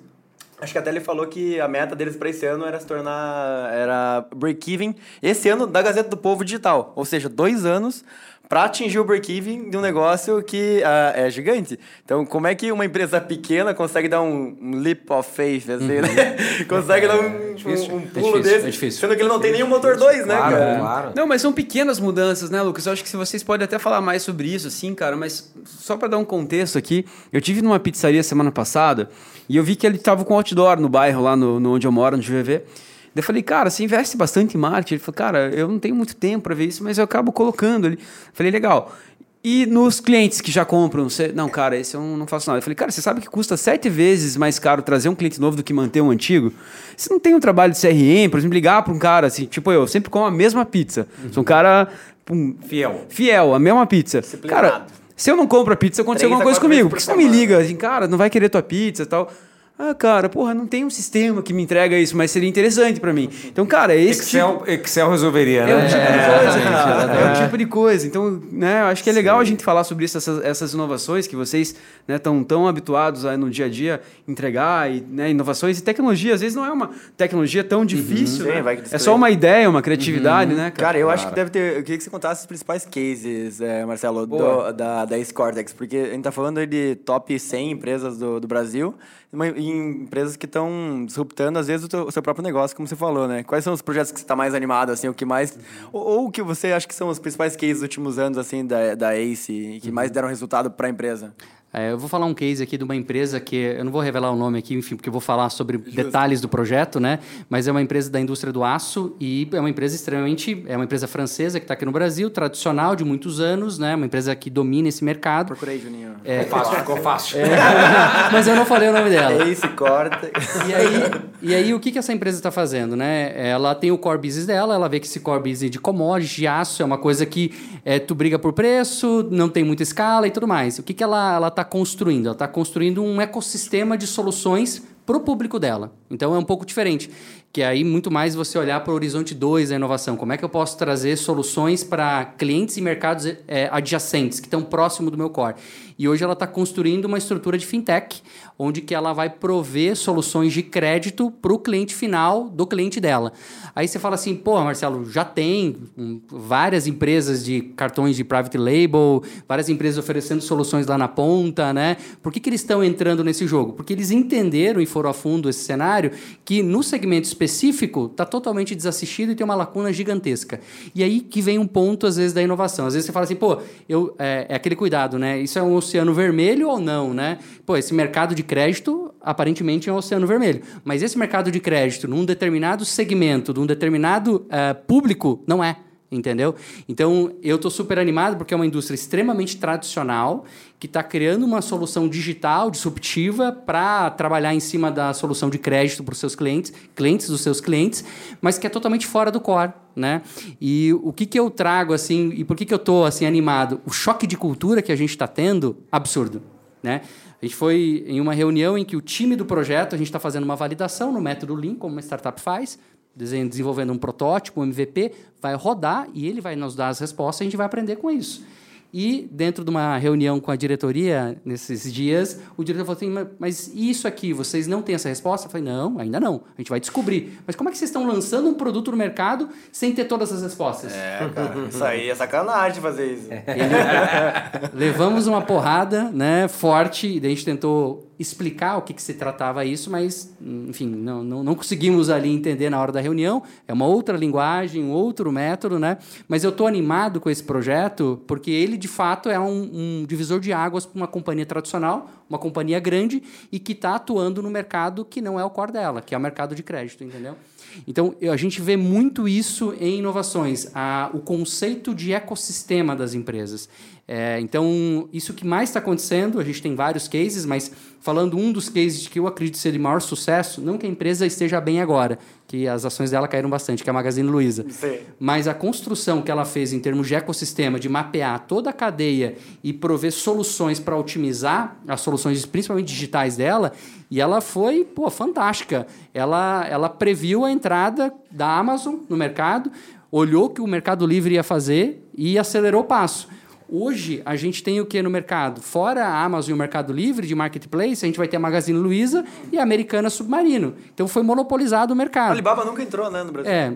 Acho que até ele falou que a meta deles para esse ano era se tornar era break-even esse ano da Gazeta do Povo digital, ou seja, dois anos para atingir o break-even de um negócio que ah, é gigante. Então, como é que uma empresa pequena consegue dar um, um leap of faith, assim, né? consegue dar um, um- um É pulo difícil, desse, é difícil. sendo que ele não tem nenhum motor 2, né, Claro, cara? claro. Não, mas são pequenas mudanças, né, Lucas? Eu acho que se vocês podem até falar mais sobre isso, assim, cara, mas só pra dar um contexto aqui, eu tive numa pizzaria semana passada e eu vi que ele tava com outdoor no bairro, lá no, no onde eu moro, no GVV. Daí eu falei, cara, você investe bastante em marketing? Ele falou, cara, eu não tenho muito tempo pra ver isso, mas eu acabo colocando ali. Falei, legal. E nos clientes que já compram, você, não, cara, esse eu não faço nada. Eu falei, cara, você sabe que custa sete vezes mais caro trazer um cliente novo do que manter um antigo? Você não tem um trabalho de CRM, por exemplo, ligar para um cara assim, tipo eu, sempre como a mesma pizza. Sou um cara um, Fiel. fiel, a mesma pizza. Cara, se eu não compro a pizza, aconteceu alguma coisa comigo. Por que você não me liga? Assim, cara, não vai querer tua pizza e tal. Ah, cara, porra, não tem um sistema que me entrega isso, mas seria interessante pra mim. Então, cara, é esse Excel, Excel resolveria, é o né? tipo de coisa. É o tipo de coisa. Então, né, eu acho que é legal a gente falar sobre isso, essas, essas inovações que vocês estão tão habituados a, no dia a dia entregar, e, né, inovações e tecnologia. Às vezes não é uma tecnologia tão difícil. Sim, né? vai que É só uma ideia, uma criatividade, né, cara? Cara, eu acho que deve ter. Eu queria que você contasse os principais cases, é, Marcelo, do, da, da Ace Cortex, porque a gente tá falando aí de top 100 empresas do, do Brasil, uma- e empresas que estão disruptando, às vezes, o, teu- o seu próprio negócio, como você falou, né? Quais são os projetos que você está mais animado, assim, o que mais. Ou, ou o que você acha que são os principais cases dos últimos anos, assim, da, da Ace, que mais deram resultado para a empresa? É, eu vou falar um case aqui de uma empresa que eu não vou revelar o nome aqui, enfim, porque eu vou falar sobre detalhes do projeto, né? Mas é uma empresa da indústria do aço e é uma empresa extremamente, é uma empresa francesa que está aqui no Brasil, tradicional de muitos anos, né? Uma empresa que domina esse mercado. Procurei, Juninho. É, Ficou fácil, ficou fácil. mas eu não falei o nome dela. Ace Cortex. E aí, e aí o que, que essa empresa está fazendo, né? Ela tem o core business dela, ela vê que esse core business de commodities, de aço, é uma coisa que é, tu briga por preço, não tem muita escala e tudo mais. O que, que ela está construindo? Ela está construindo um ecossistema de soluções para o público dela. Então é um pouco diferente. Que aí muito mais você olhar para o horizonte 2 da inovação. Como é que eu posso trazer soluções para clientes e mercados é, adjacentes, que estão próximo do meu core. E hoje ela está construindo uma estrutura de fintech, onde que ela vai prover soluções de crédito para o cliente final do cliente dela. Aí você fala assim, pô, Marcelo, já tem hum, várias empresas de cartões de private label, várias empresas oferecendo soluções lá na ponta, né? Por que, que eles estão entrando nesse jogo? Porque eles entenderam e foram a fundo esse cenário que no segmento específico está totalmente desassistido e tem uma lacuna gigantesca. E aí que vem um ponto, às vezes, da inovação. Às vezes você fala assim, pô, eu, é, é aquele cuidado, né? Isso é um oceano vermelho ou não, né? Pô, esse mercado de crédito aparentemente é um oceano vermelho. Mas esse mercado de crédito, num determinado segmento, num determinado eh, público, não é. Entendeu? Então, eu estou super animado porque é uma indústria extremamente tradicional que está criando uma solução digital disruptiva para trabalhar em cima da solução de crédito para os seus clientes, clientes dos seus clientes, mas que é totalmente fora do core, né? E o que, que eu trago assim e por que, que eu estou assim animado? O choque de cultura que a gente está tendo, absurdo, né? A gente foi em uma reunião em que o time do projeto, a gente está fazendo uma validação no método Lean, como uma startup faz, desenvolvendo um protótipo, um MVP, vai rodar e ele vai nos dar as respostas e a gente vai aprender com isso. E dentro de uma reunião com a diretoria nesses dias, o diretor falou assim: "Mas- isso aqui, vocês não têm essa resposta? Eu falei: Não, ainda não. A gente vai descobrir. Mas como é que vocês estão lançando um produto no mercado sem ter todas as respostas? É, cara. Isso aí é sacanagem fazer isso. Levamos uma porrada, né, forte, e daí a gente tentou explicar o que, que se tratava isso, mas, enfim, não, não, não, conseguimos ali entender na hora da reunião. É uma outra linguagem, um outro método, né? Mas eu estou animado com esse projeto porque ele, de fato, é um, um divisor de águas para uma companhia tradicional, uma companhia grande e que está atuando no mercado que não é o core dela, que é o mercado de crédito, entendeu? Então, a gente vê muito isso em inovações, a, o conceito de ecossistema das empresas. É, então, isso que mais está acontecendo, a gente tem vários cases, mas falando um dos cases que eu acredito ser de maior sucesso, não que a empresa esteja bem agora, que as ações dela caíram bastante, que é a Magazine Luiza. Mas a construção que ela fez em termos de ecossistema, de mapear toda a cadeia e prover soluções para otimizar as soluções, principalmente digitais dela, e ela foi pô, fantástica. Ela, ela previu a entrada da Amazon no mercado, olhou o que o Mercado Livre ia fazer e acelerou o passo. Hoje, a gente tem o que no mercado? Fora a Amazon e o Mercado Livre de marketplace, a gente vai ter a Magazine Luiza e a Americana Submarino. Então, foi monopolizado o mercado. A Alibaba nunca entrou, né, no Brasil? É,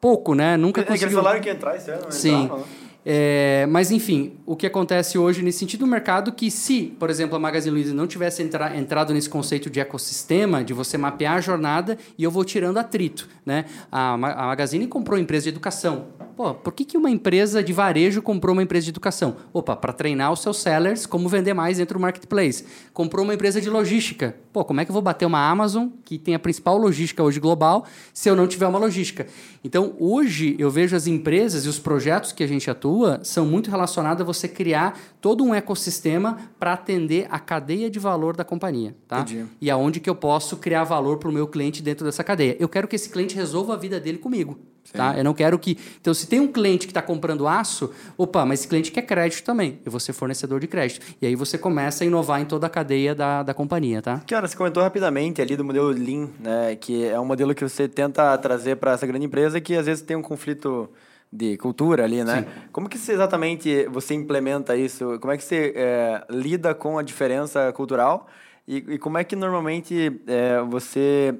pouco, né? Nunca é, conseguiu... Eles falaram que ia entrar esse ano, Sim. Entrava, né? É, mas, enfim, o que acontece hoje nesse sentido do mercado que se, por exemplo, a Magazine Luiza não tivesse entra, entrado nesse conceito de ecossistema, de você mapear a jornada e eu vou tirando atrito. Né? A, a Magazine comprou empresa de educação. Pô, por que, que uma empresa de varejo comprou uma empresa de educação? Opa, para treinar os seus sellers como vender mais dentro do marketplace. Comprou uma empresa de logística. Pô, como é que eu vou bater uma Amazon, que tem a principal logística hoje global, se eu não tiver uma logística? Então, hoje, eu vejo as empresas e os projetos que a gente atua são muito relacionados a você criar todo um ecossistema para atender a cadeia de valor da companhia. Tá? Entendi. E aonde que eu posso criar valor para o meu cliente dentro dessa cadeia. Eu quero que esse cliente resolva a vida dele comigo. Tá? Eu não quero que. Então, se tem um cliente que está comprando aço, opa, mas esse cliente quer crédito também. Eu vou ser fornecedor de crédito. E aí você começa a inovar em toda a cadeia da, da companhia, tá? Cara, você comentou rapidamente ali do modelo Lean, né? Que é um modelo que você tenta trazer para essa grande empresa que às vezes tem um conflito de cultura ali, né? Sim. Como que você, exatamente você implementa isso? Como é que você é, lida com a diferença cultural? E, e como é que normalmente é, você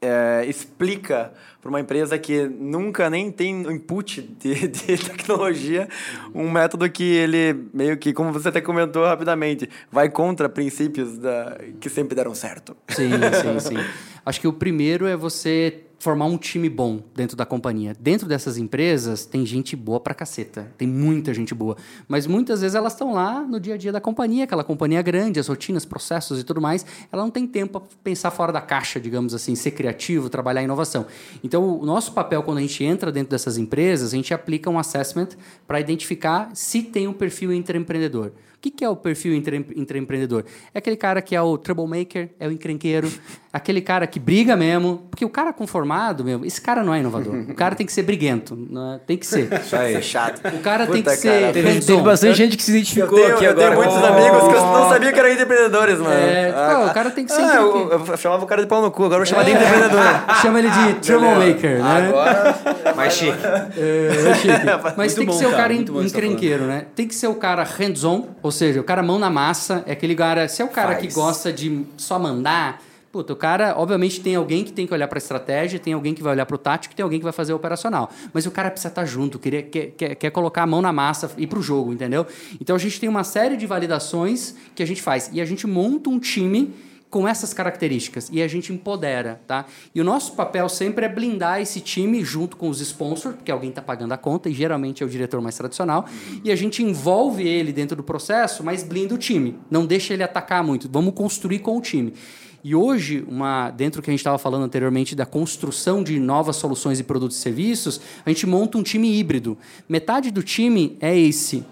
é, explica para uma empresa que nunca nem tem input de, de, tecnologia um método que ele meio que, como você até comentou rapidamente, vai contra princípios da, que sempre deram certo. Sim, sim, sim. Acho que o primeiro é você formar um time bom dentro da companhia. Dentro dessas empresas tem gente boa pra caceta, tem muita gente boa, mas muitas vezes elas estão lá no dia a dia da companhia, aquela companhia grande, as rotinas, processos e tudo mais, ela não tem tempo para pensar fora da caixa, digamos assim, ser criativo, trabalhar inovação. Então, o nosso papel quando a gente entra dentro dessas empresas, a gente aplica um assessment para identificar se tem um perfil intraempreendedor. O que, que é o perfil intraempreendedor? É aquele cara que é o troublemaker, é o encrenqueiro, aquele cara que briga mesmo, porque o cara conformado, meu, esse cara não é inovador. O cara tem que ser briguento, é? tem que ser. Isso aí. é chato. O cara Puta tem que ser. Teve, teve bastante gente que se identificou eu tenho, aqui eu agora. Eu tenho muitos oh, amigos que eu não sabia que eram empreendedores, mano. É, ah, pô, o cara tem que ser. Ah, eu, eu, chamava o cara de pau no cu, agora eu vou chamar é. de empreendedor. Chama ele de troublemaker, né? Agora. Mais chique. É, é chique. Mas muito tem que ser o cara encrenqueiro, né? Tem que ser o cara hands-on, ou seja, o cara mão na massa, é aquele cara. Se é o cara Faz. que gosta de só mandar. Puta, o cara, obviamente, tem alguém que tem que olhar para a estratégia, tem alguém que vai olhar para o tático, tem alguém que vai fazer o operacional. Mas o cara precisa estar tá junto, quer, quer, quer colocar a mão na massa e ir para o jogo, entendeu? Então a gente tem uma série de validações que a gente faz. E a gente monta um time com essas características e a gente empodera, tá? E o nosso papel sempre é blindar esse time junto com os sponsors, porque alguém está pagando a conta e geralmente é o diretor mais tradicional, e a gente envolve ele dentro do processo, mas blinda o time, não deixa ele atacar muito. Vamos construir com o time. E hoje, uma, dentro do que a gente estava falando anteriormente da construção de novas soluções e produtos e serviços, a gente monta um time híbrido. Metade do time é esse,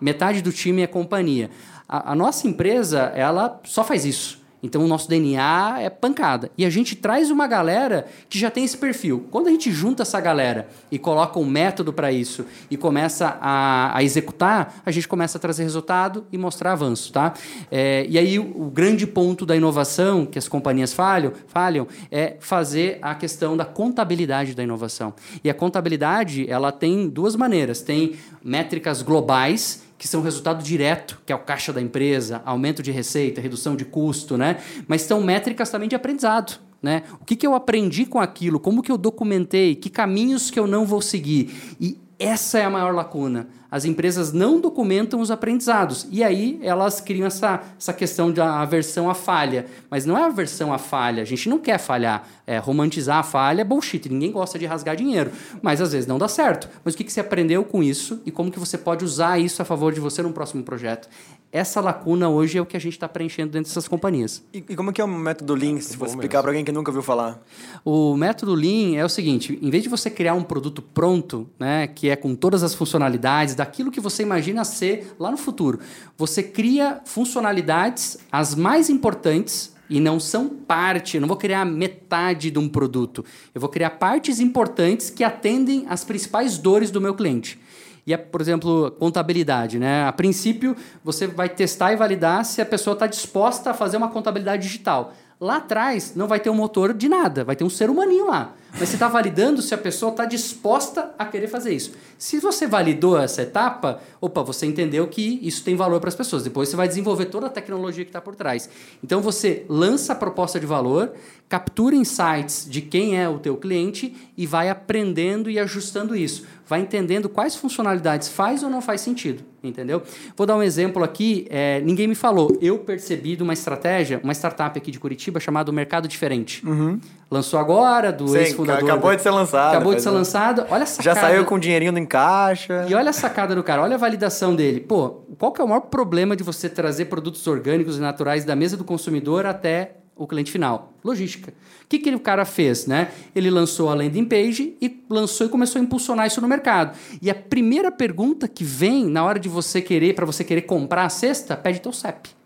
metade do time é companhia. A, a nossa empresa, ela só faz isso. Então o nosso DNA é pancada. E a gente traz uma galera que já tem esse perfil. Quando a gente junta essa galera e coloca um método para isso e começa a, a, executar, a gente começa a trazer resultado e mostrar avanço. Tá? É, e aí o, o, grande ponto da inovação que as companhias falham, falham é fazer a questão da contabilidade da inovação. E a contabilidade ela tem duas maneiras. Tem métricas globais que são resultado direto, que é o caixa da empresa, aumento de receita, redução de custo, né? Mas são métricas também de aprendizado. Né? O que, que eu aprendi com aquilo? Como que eu documentei? Que caminhos que eu não vou seguir? E essa é a maior lacuna. As empresas não documentam os aprendizados. E aí elas criam essa, essa questão da aversão à falha. Mas não é aversão à falha, a gente não quer falhar. É, romantizar a falha é bullshit, ninguém gosta de rasgar dinheiro. Mas às vezes não dá certo. Mas o que, que você aprendeu com isso e como que você pode usar isso a favor de você num próximo projeto? Essa lacuna hoje é o que a gente está preenchendo dentro dessas companhias. E, e como que é o método Lean, se fosse explicar para alguém que nunca ouviu falar? O método Lean é o seguinte: em vez de você criar um produto pronto, né, que é com todas as funcionalidades daquilo que você imagina ser lá no futuro, você cria funcionalidades as mais importantes e não são parte, eu não vou criar metade de um produto. Eu vou criar partes importantes que atendem às principais dores do meu cliente. E é, por exemplo, contabilidade, né? A princípio, você vai testar e validar se a pessoa está disposta a fazer uma contabilidade digital. Lá atrás não vai ter um motor de nada, vai ter um ser humaninho lá. Mas você está validando se a pessoa está disposta a querer fazer isso. Se você validou essa etapa, opa, você entendeu que isso tem valor para as pessoas. Depois você vai desenvolver toda a tecnologia que está por trás. Então você lança a proposta de valor, captura insights de quem é o teu cliente e vai aprendendo e ajustando isso vai entendendo quais funcionalidades faz ou não faz sentido, entendeu? Vou dar um exemplo aqui, é, ninguém me falou, eu percebi de uma estratégia, uma startup aqui de Curitiba chamada Mercado Diferente. Uhum. Lançou agora, do ex-fundador. Acabou de ser lançado. Acabou de ser lançado. Olha a sacada. Já saiu com o dinheirinho em caixa. E olha a sacada do cara, olha a validação dele. Pô, qual que é o maior problema de você trazer produtos orgânicos e naturais da mesa do consumidor até o cliente final? Logística. O que, que o cara fez? Né? Ele lançou a landing page e lançou e começou a impulsionar isso no mercado. E a primeira pergunta que vem na hora de você querer, para você querer comprar a cesta, pede teu CEP.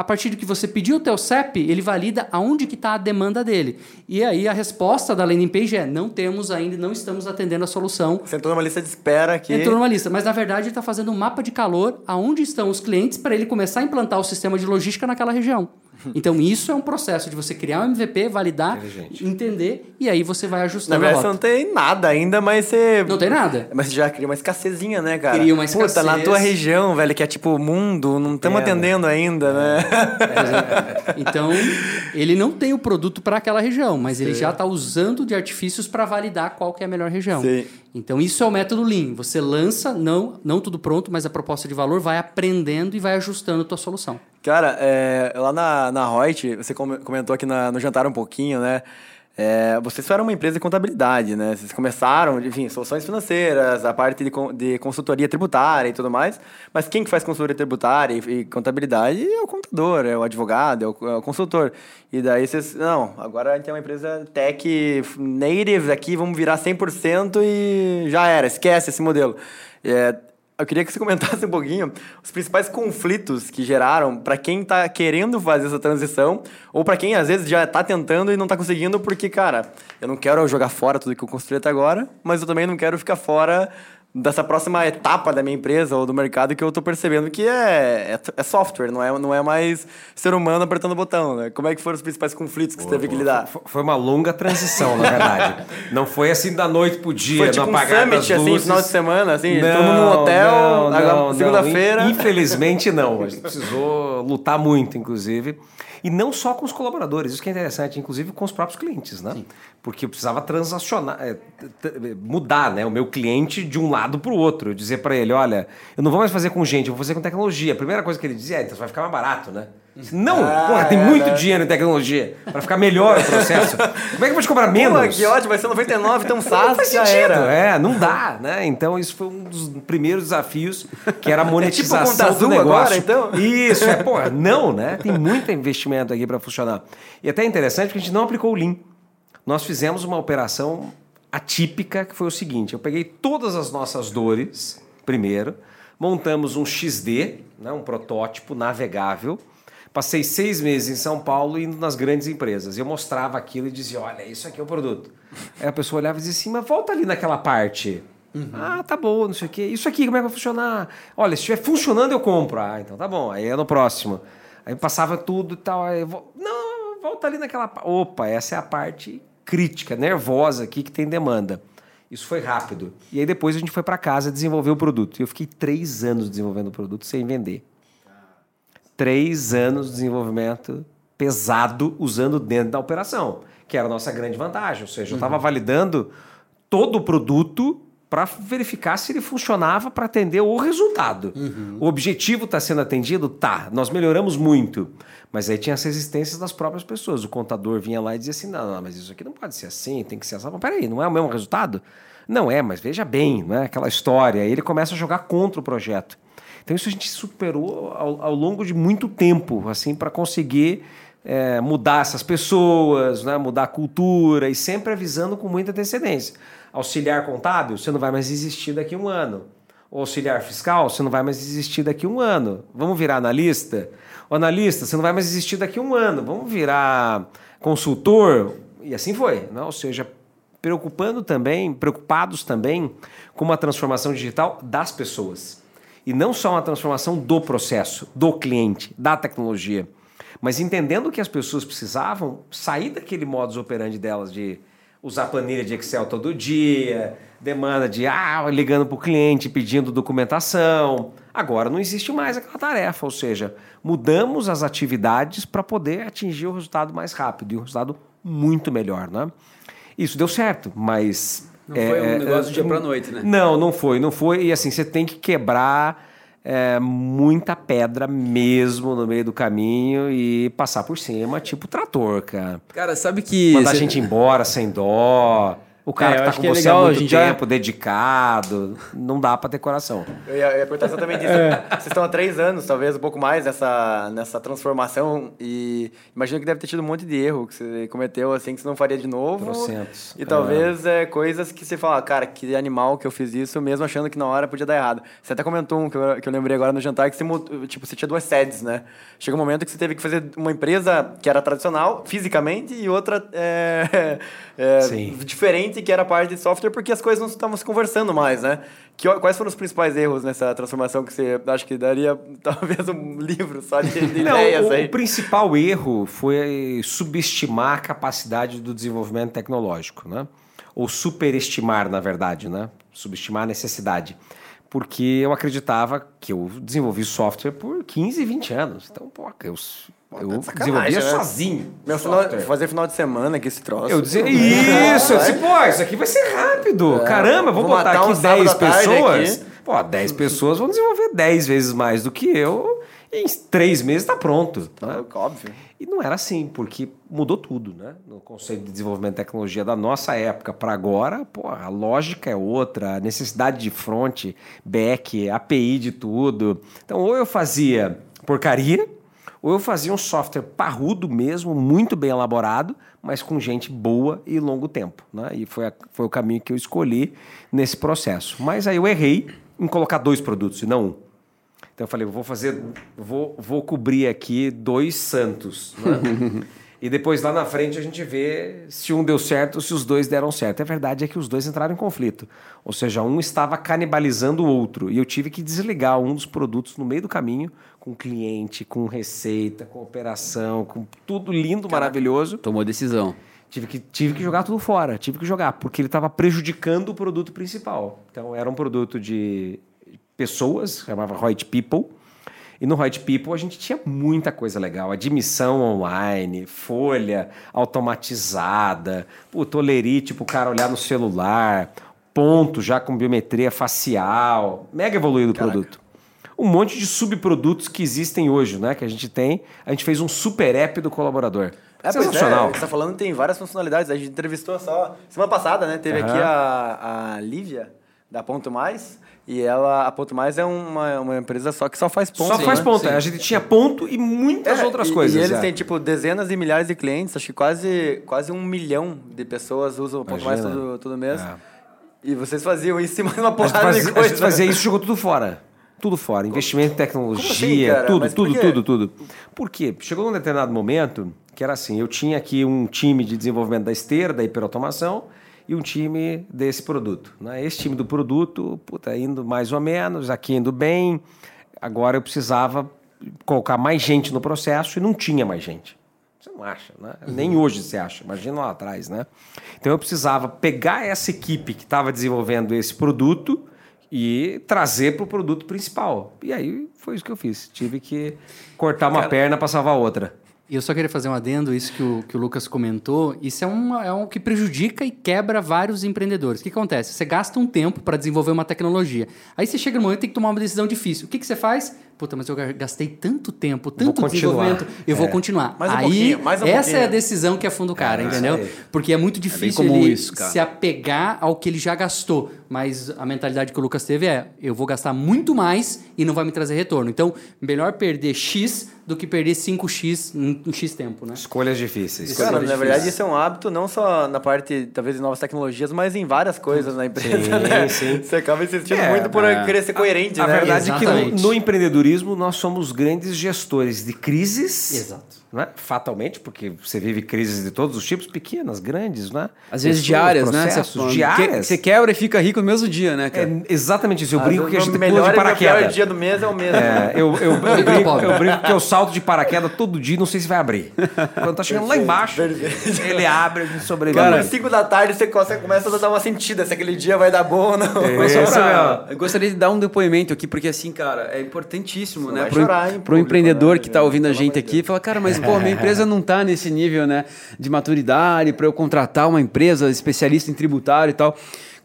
A partir do que você pediu o teu CEP, ele valida aonde que está a demanda dele. E aí a resposta da landing page é: não temos ainda, não estamos atendendo a solução. Você entrou numa lista de espera aqui. Entrou numa lista, mas na verdade ele está fazendo um mapa de calor aonde estão os clientes para ele começar a implantar o sistema de logística naquela região. Então, isso é um processo de você criar um MVP, validar, entender, e aí você vai ajustando. Na verdade, você não tem nada ainda, mas você. Não tem nada. Mas você já cria uma escassezinha, né, cara? Cria uma escassez. Puta, na tua região, velho, que é tipo mundo, não estamos é, atendendo ainda, né? É. Então, ele não tem o produto para aquela região, mas Sim. ele já está usando de artifícios para validar qual que é a melhor região. Sim. Então, isso é o método Lean. Você lança, não, não tudo pronto, mas a proposta de valor vai aprendendo e vai ajustando a tua solução. Cara, é, lá na, na Reut, você comentou aqui na, no jantar um pouquinho, né? É, vocês eram uma empresa de contabilidade, né? Vocês começaram, enfim, soluções financeiras, a parte de, de consultoria tributária e tudo mais. Mas quem que faz consultoria tributária e, e contabilidade é o contador, é o advogado, é o, é o, consultor. E daí vocês, não, agora a gente é uma empresa tech native aqui, vamos virar 100% e já era, esquece esse modelo. É, eu queria que você comentasse um pouquinho os principais conflitos que geraram para quem está querendo fazer essa transição ou para quem às vezes já está tentando e não está conseguindo porque, cara, eu não quero jogar fora tudo que eu construí até agora, mas eu também não quero ficar fora dessa próxima etapa da minha empresa ou do mercado que eu estou percebendo que é, é, é, software, não é, não é mais ser humano apertando o botão, né? Como é que foram os principais conflitos que boa, você teve boa. que lidar? Foi uma longa transição, na verdade. não foi assim da noite pro dia, foi tipo no apagar um summit, assim, final de semana, assim, não, todo mundo no hotel, segunda-feira. Infelizmente não, a gente precisou lutar muito, inclusive. E não só com os colaboradores, isso que é interessante, inclusive com os próprios clientes, né? Sim. Porque eu precisava transacionar, é, mudar né, o meu cliente de um lado para o outro. Eu dizer para ele: olha, eu não vou mais fazer com gente, eu vou fazer com tecnologia. A primeira coisa que ele dizia é: então vai ficar mais barato, né? Não, ah, porra, tem é, muito né? dinheiro em tecnologia para ficar melhor o processo. Como é que eu vou te cobrar menos? Pô, que ótimo, vai ser 99, então SaaS não já sentido, era. É, não dá, né? Então isso foi um dos primeiros desafios, que era a monetização é tipo do negócio. Agora, então? Isso, é, porra, não, né? Tem muito investimento aqui para funcionar. E até é interessante porque a gente não aplicou o Lean. Nós fizemos uma operação atípica que foi o seguinte, eu peguei todas as nossas dores, primeiro, montamos um XD, né, um protótipo navegável, Passei seis meses em São Paulo indo nas grandes empresas. Eu mostrava aquilo e dizia: Olha, isso aqui é o produto. Aí a pessoa olhava e dizia assim: Mas volta ali naquela parte. Uhum. Ah, tá bom, não sei o quê. Isso aqui, como é que vai funcionar? Olha, se estiver funcionando, eu compro. Ah, então tá bom. Aí é no próximo. Aí passava tudo e tal. Aí vou... Não, volta ali naquela. Opa, essa é a parte crítica, nervosa aqui que tem demanda. Isso foi rápido. E aí depois a gente foi para casa desenvolver o produto. E eu fiquei três anos desenvolvendo o produto sem vender três anos de desenvolvimento pesado usando dentro da operação, que era a nossa grande vantagem. Ou seja, eu estava uhum. validando todo o produto para verificar se ele funcionava para atender o resultado. O objetivo está sendo atendido? Tá, nós melhoramos muito. Mas aí tinha as resistências das próprias pessoas. O contador vinha lá e dizia assim: não, não, mas isso aqui não pode ser assim, tem que ser assim. Mas peraí, não é o mesmo resultado? Não é, mas veja bem, não é aquela história. Aí ele começa a jogar contra o projeto. Então isso a gente superou ao, ao longo de muito tempo, assim, para conseguir é, mudar essas pessoas, né, mudar a cultura e sempre avisando com muita antecedência. Auxiliar contábil, você não vai mais existir daqui a um ano. O auxiliar fiscal, você não vai mais existir daqui a um ano. Vamos virar analista? O analista, você não vai mais existir daqui a um ano. Vamos virar consultor? E assim foi. Né? Ou seja, preocupando também, preocupados também com uma transformação digital das pessoas. E não só uma transformação do processo, do cliente, da tecnologia, mas entendendo que as pessoas precisavam sair daquele modus operandi delas de usar planilha de Excel todo dia, demanda de ah, ligando para o cliente pedindo documentação. Agora não existe mais aquela tarefa, ou seja, mudamos as atividades para poder atingir o resultado mais rápido e um resultado muito melhor, né? Isso deu certo, mas não é, foi um negócio do dia para noite, né? Não, não foi, não foi. E assim, você tem que quebrar é, muita pedra mesmo no meio do caminho e passar por cima, tipo trator, cara. Cara, sabe que. Mandar a gente embora sem dó. O cara é, que tá com que é você é legal, há muito tempo, já... dedicado, não dá para ter coração. Eu ia, eu ia perguntar exatamente isso. É. Vocês estão há três anos, talvez um pouco mais, nessa, nessa transformação e imagino que deve ter tido um monte de erro que você cometeu, assim, que você não faria de novo. Trocentos. E talvez é. coisas que você fala, cara, que animal que eu fiz isso, mesmo achando que na hora podia dar errado. Você até comentou um que eu, que eu lembrei agora no jantar, que você, tipo, você tinha duas sedes, né? Chegou um momento que você teve que fazer uma empresa que era tradicional, fisicamente, e outra é, é, que era parte de software porque as coisas não estavam se conversando mais, né? Que, quais foram os principais erros nessa transformação que você acha que daria talvez um livro só de, de não, ideias o, aí? O principal erro foi subestimar a capacidade do desenvolvimento tecnológico, né? Ou superestimar, na verdade, né? Subestimar a necessidade porque eu acreditava que eu desenvolvi software por 15, 20 anos. Então, pô, eu eu desenvolvia né? sozinho. Meu final, fazer final de semana aqui esse troço. Eu dizia, isso, eu disse, pô, isso aqui vai ser rápido. É, Caramba, vou, vou botar aqui um 10 pessoas. Aqui. Pô, 10 pessoas vão desenvolver 10 vezes mais do que eu. E em 3 meses está pronto. Né? Óbvio. E não era assim, porque mudou tudo, né? No conceito de desenvolvimento de tecnologia da nossa época para agora, pô, a lógica é outra, a necessidade de front, back, API de tudo. Então, ou eu fazia porcaria, ou eu fazia um software parrudo mesmo, muito bem elaborado, mas com gente boa e longo tempo. Né? E foi, a, foi o caminho que eu escolhi nesse processo. Mas aí eu errei em colocar dois produtos e não um. Então eu falei, vou fazer, vou, vou cobrir aqui dois santos. Né? E depois lá na frente a gente vê se um deu certo ou se os dois deram certo. A verdade é que os dois entraram em conflito. Ou seja, um estava canibalizando o outro. E eu tive que desligar um dos produtos no meio do caminho, com cliente, com receita, com operação, com tudo lindo, Caraca. maravilhoso. Tomou decisão. Tive que, tive que jogar tudo fora, tive que jogar, porque ele estava prejudicando o produto principal. Então era um produto de pessoas, chamava White People e no White People a gente tinha muita coisa legal. Admissão online, folha automatizada, o tolerite para o cara olhar no celular, ponto já com biometria facial. Mega evoluído o produto. Um monte de subprodutos que existem hoje, né? Que a gente tem. A gente fez um super app do colaborador. É, Sensacional. É, você tá falando tem várias funcionalidades. A gente entrevistou só semana passada, né? Teve uhum. aqui a, a Lívia, da Ponto Mais. E ela, a Ponto Mais é uma, uma empresa só que só faz ponto. Só sim, faz né? ponto. Sim. A gente tinha ponto e muitas é, outras e, coisas. E eles é. têm, tipo, dezenas de milhares de clientes. Acho que quase, quase um milhão de pessoas usam o Ponto Mais todo, todo mês. É. E vocês faziam isso em mais uma porrada fazia, de coisa. A gente fazia isso e jogou tudo fora. Tudo fora. Investimento em tecnologia, assim, tudo, tudo, tudo, tudo. Por quê? Chegou num determinado momento que era assim, eu tinha aqui um time de desenvolvimento da esteira, da hiperautomação, e um time desse produto. Né? Esse time do produto, puta, indo mais ou menos, aqui indo bem. Agora eu precisava colocar mais gente no processo e não tinha mais gente. Você não acha, né? Uhum. Nem hoje você acha, imagina lá atrás, né? Então eu precisava pegar essa equipe que estava desenvolvendo esse produto e trazer para o produto principal. E aí foi isso que eu fiz. Tive que cortar uma Cara, perna para salvar outra. E eu só queria fazer um adendo, isso que o, que o Lucas comentou, isso é, uma, é um que prejudica e quebra vários empreendedores. O que acontece? Você gasta um tempo para desenvolver uma tecnologia. Aí você chega no momento e tem que tomar uma decisão difícil. O que, que você faz? Puta, mas eu gastei tanto tempo, tanto desenvolvimento, eu vou continuar. Mais um aí, pouquinho, mais um essa pouquinho. é a decisão que afunda o cara, entendeu? Porque é muito difícil comum ele isso, se apegar ao que ele já gastou. Mas a mentalidade que o Lucas teve é: eu vou gastar muito mais e não vai me trazer retorno. Então, melhor perder X do que perder 5X em, X tempo, né? Escolhas difíceis. Cara, Escolhas na verdade, difíceis. isso é um hábito não só na parte, talvez, de novas tecnologias, mas em várias coisas na empresa, Sim, né? sim. Você acaba insistindo É, muito por é. querer ser coerente, A né? verdade é que no, Exatamente. no empreendedorismo nós somos grandes gestores de crises. Exato. Né? Fatalmente, porque você vive crises de todos os tipos, pequenas, grandes, né? Às vezes Pessoas, diárias, né? processos, Você- diárias. Você quebra e fica rico no mesmo dia, né, cara? É exatamente isso. Eu Às brinco que a gente o pula melhor de e o pior paraquedas. dia do mês é o mesmo. É, eu, eu, eu, Muito brinco, eu brinco que eu salto de paraquedas todo dia não sei se vai abrir. Quando tá chegando lá embaixo, ele abre, a gente sobrevive. Cara, às 5 da tarde você consegue- começa a dar uma sentida se aquele dia vai dar bom ou não. Mas só Esse pra- é eu gostaria de dar um depoimento aqui, porque assim, cara, é importantíssimo, Você né? Pro, chorar pro público, empreendedor né, que tá ouvindo a gente aqui, fala, cara, mas pô, minha empresa não tá nesse nível, né? De maturidade, para eu contratar uma empresa especialista em tributário e tal.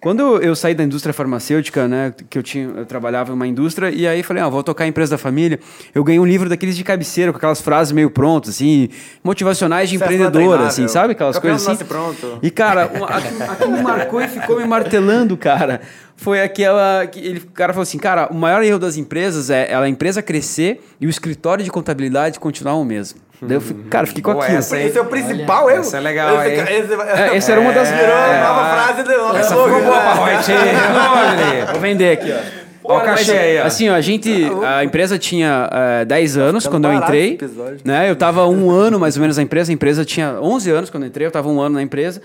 Quando eu- saí da indústria farmacêutica, né, que eu tinha, eu trabalhava em uma indústria e aí falei, ah, vou tocar a empresa da família. Eu ganhei um livro daqueles de cabeceira com aquelas frases meio prontas, assim, motivacionais de é empreendedor, assim, sabe aquelas coisas assim. pronto. E, cara, uma- a, a que me marcou e ficou me martelando, cara, foi aquela que ele, o cara falou assim, cara, o maior erro das empresas é ela, a empresa crescer e o escritório de contabilidade continuar o mesmo. Daí eu fico, cara, fiquei com Boa aquilo. essa, hein? Esse é o principal erro. essa é legal, esse, hein? esse, É, essa era uma das- Virou É, a nova é. frase do nosso Essa ficou boa pra hein? Olha, Vou vender aqui, ó. Ó o cachê aí, ó. Assim, ó, a gente. A empresa tinha eh, 10 anos ficando quando eu entrei. esse. Né? Eu tava um ano mais ou menos na empresa. A empresa tinha 11 anos quando eu entrei. Eu tava um ano na empresa.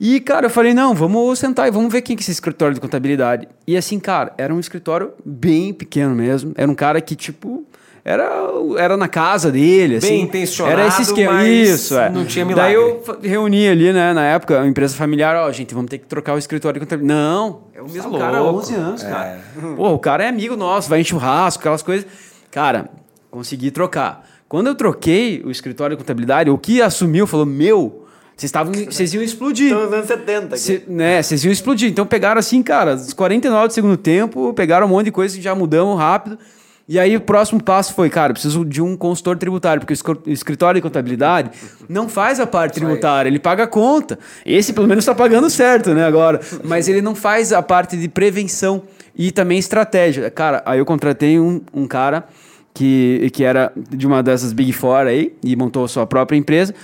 E, cara, eu falei, não, vamos sentar e vamos ver quem que é esse escritório de contabilidade. E assim, cara, era um escritório bem pequeno mesmo. Era um cara que, tipo, era, era na casa dele, assim. intencionado, Era esse esquema. Isso, é. não tinha Daí milagre. eu fa- reuni ali, né, na época, a empresa familiar, ó, gente, vamos ter que trocar o escritório de contabilidade. Não, é o mesmo Tá cara há louco. 11 anos, cara. Pô, o cara é amigo nosso, vai em churrasco, aquelas coisas. Cara, consegui trocar. Quando eu troquei o escritório de contabilidade, o que assumiu falou: Meu, vocês estavam. Vocês iam explodir. Estamos nos anos 70 aqui. Cê- né, vocês iam explodir. Então pegaram assim, cara, os 49 do segundo tempo, pegaram um monte de coisa e já mudamos rápido. E aí o próximo passo foi, cara, eu preciso de um consultor tributário, porque o escritório de contabilidade não faz a parte tributária, ele paga a conta. Esse pelo menos está pagando certo, né, agora. Mas ele não faz a parte de prevenção e também estratégia. Cara, aí eu contratei um, um cara que, que era de uma dessas Big Four aí e montou a sua própria empresa.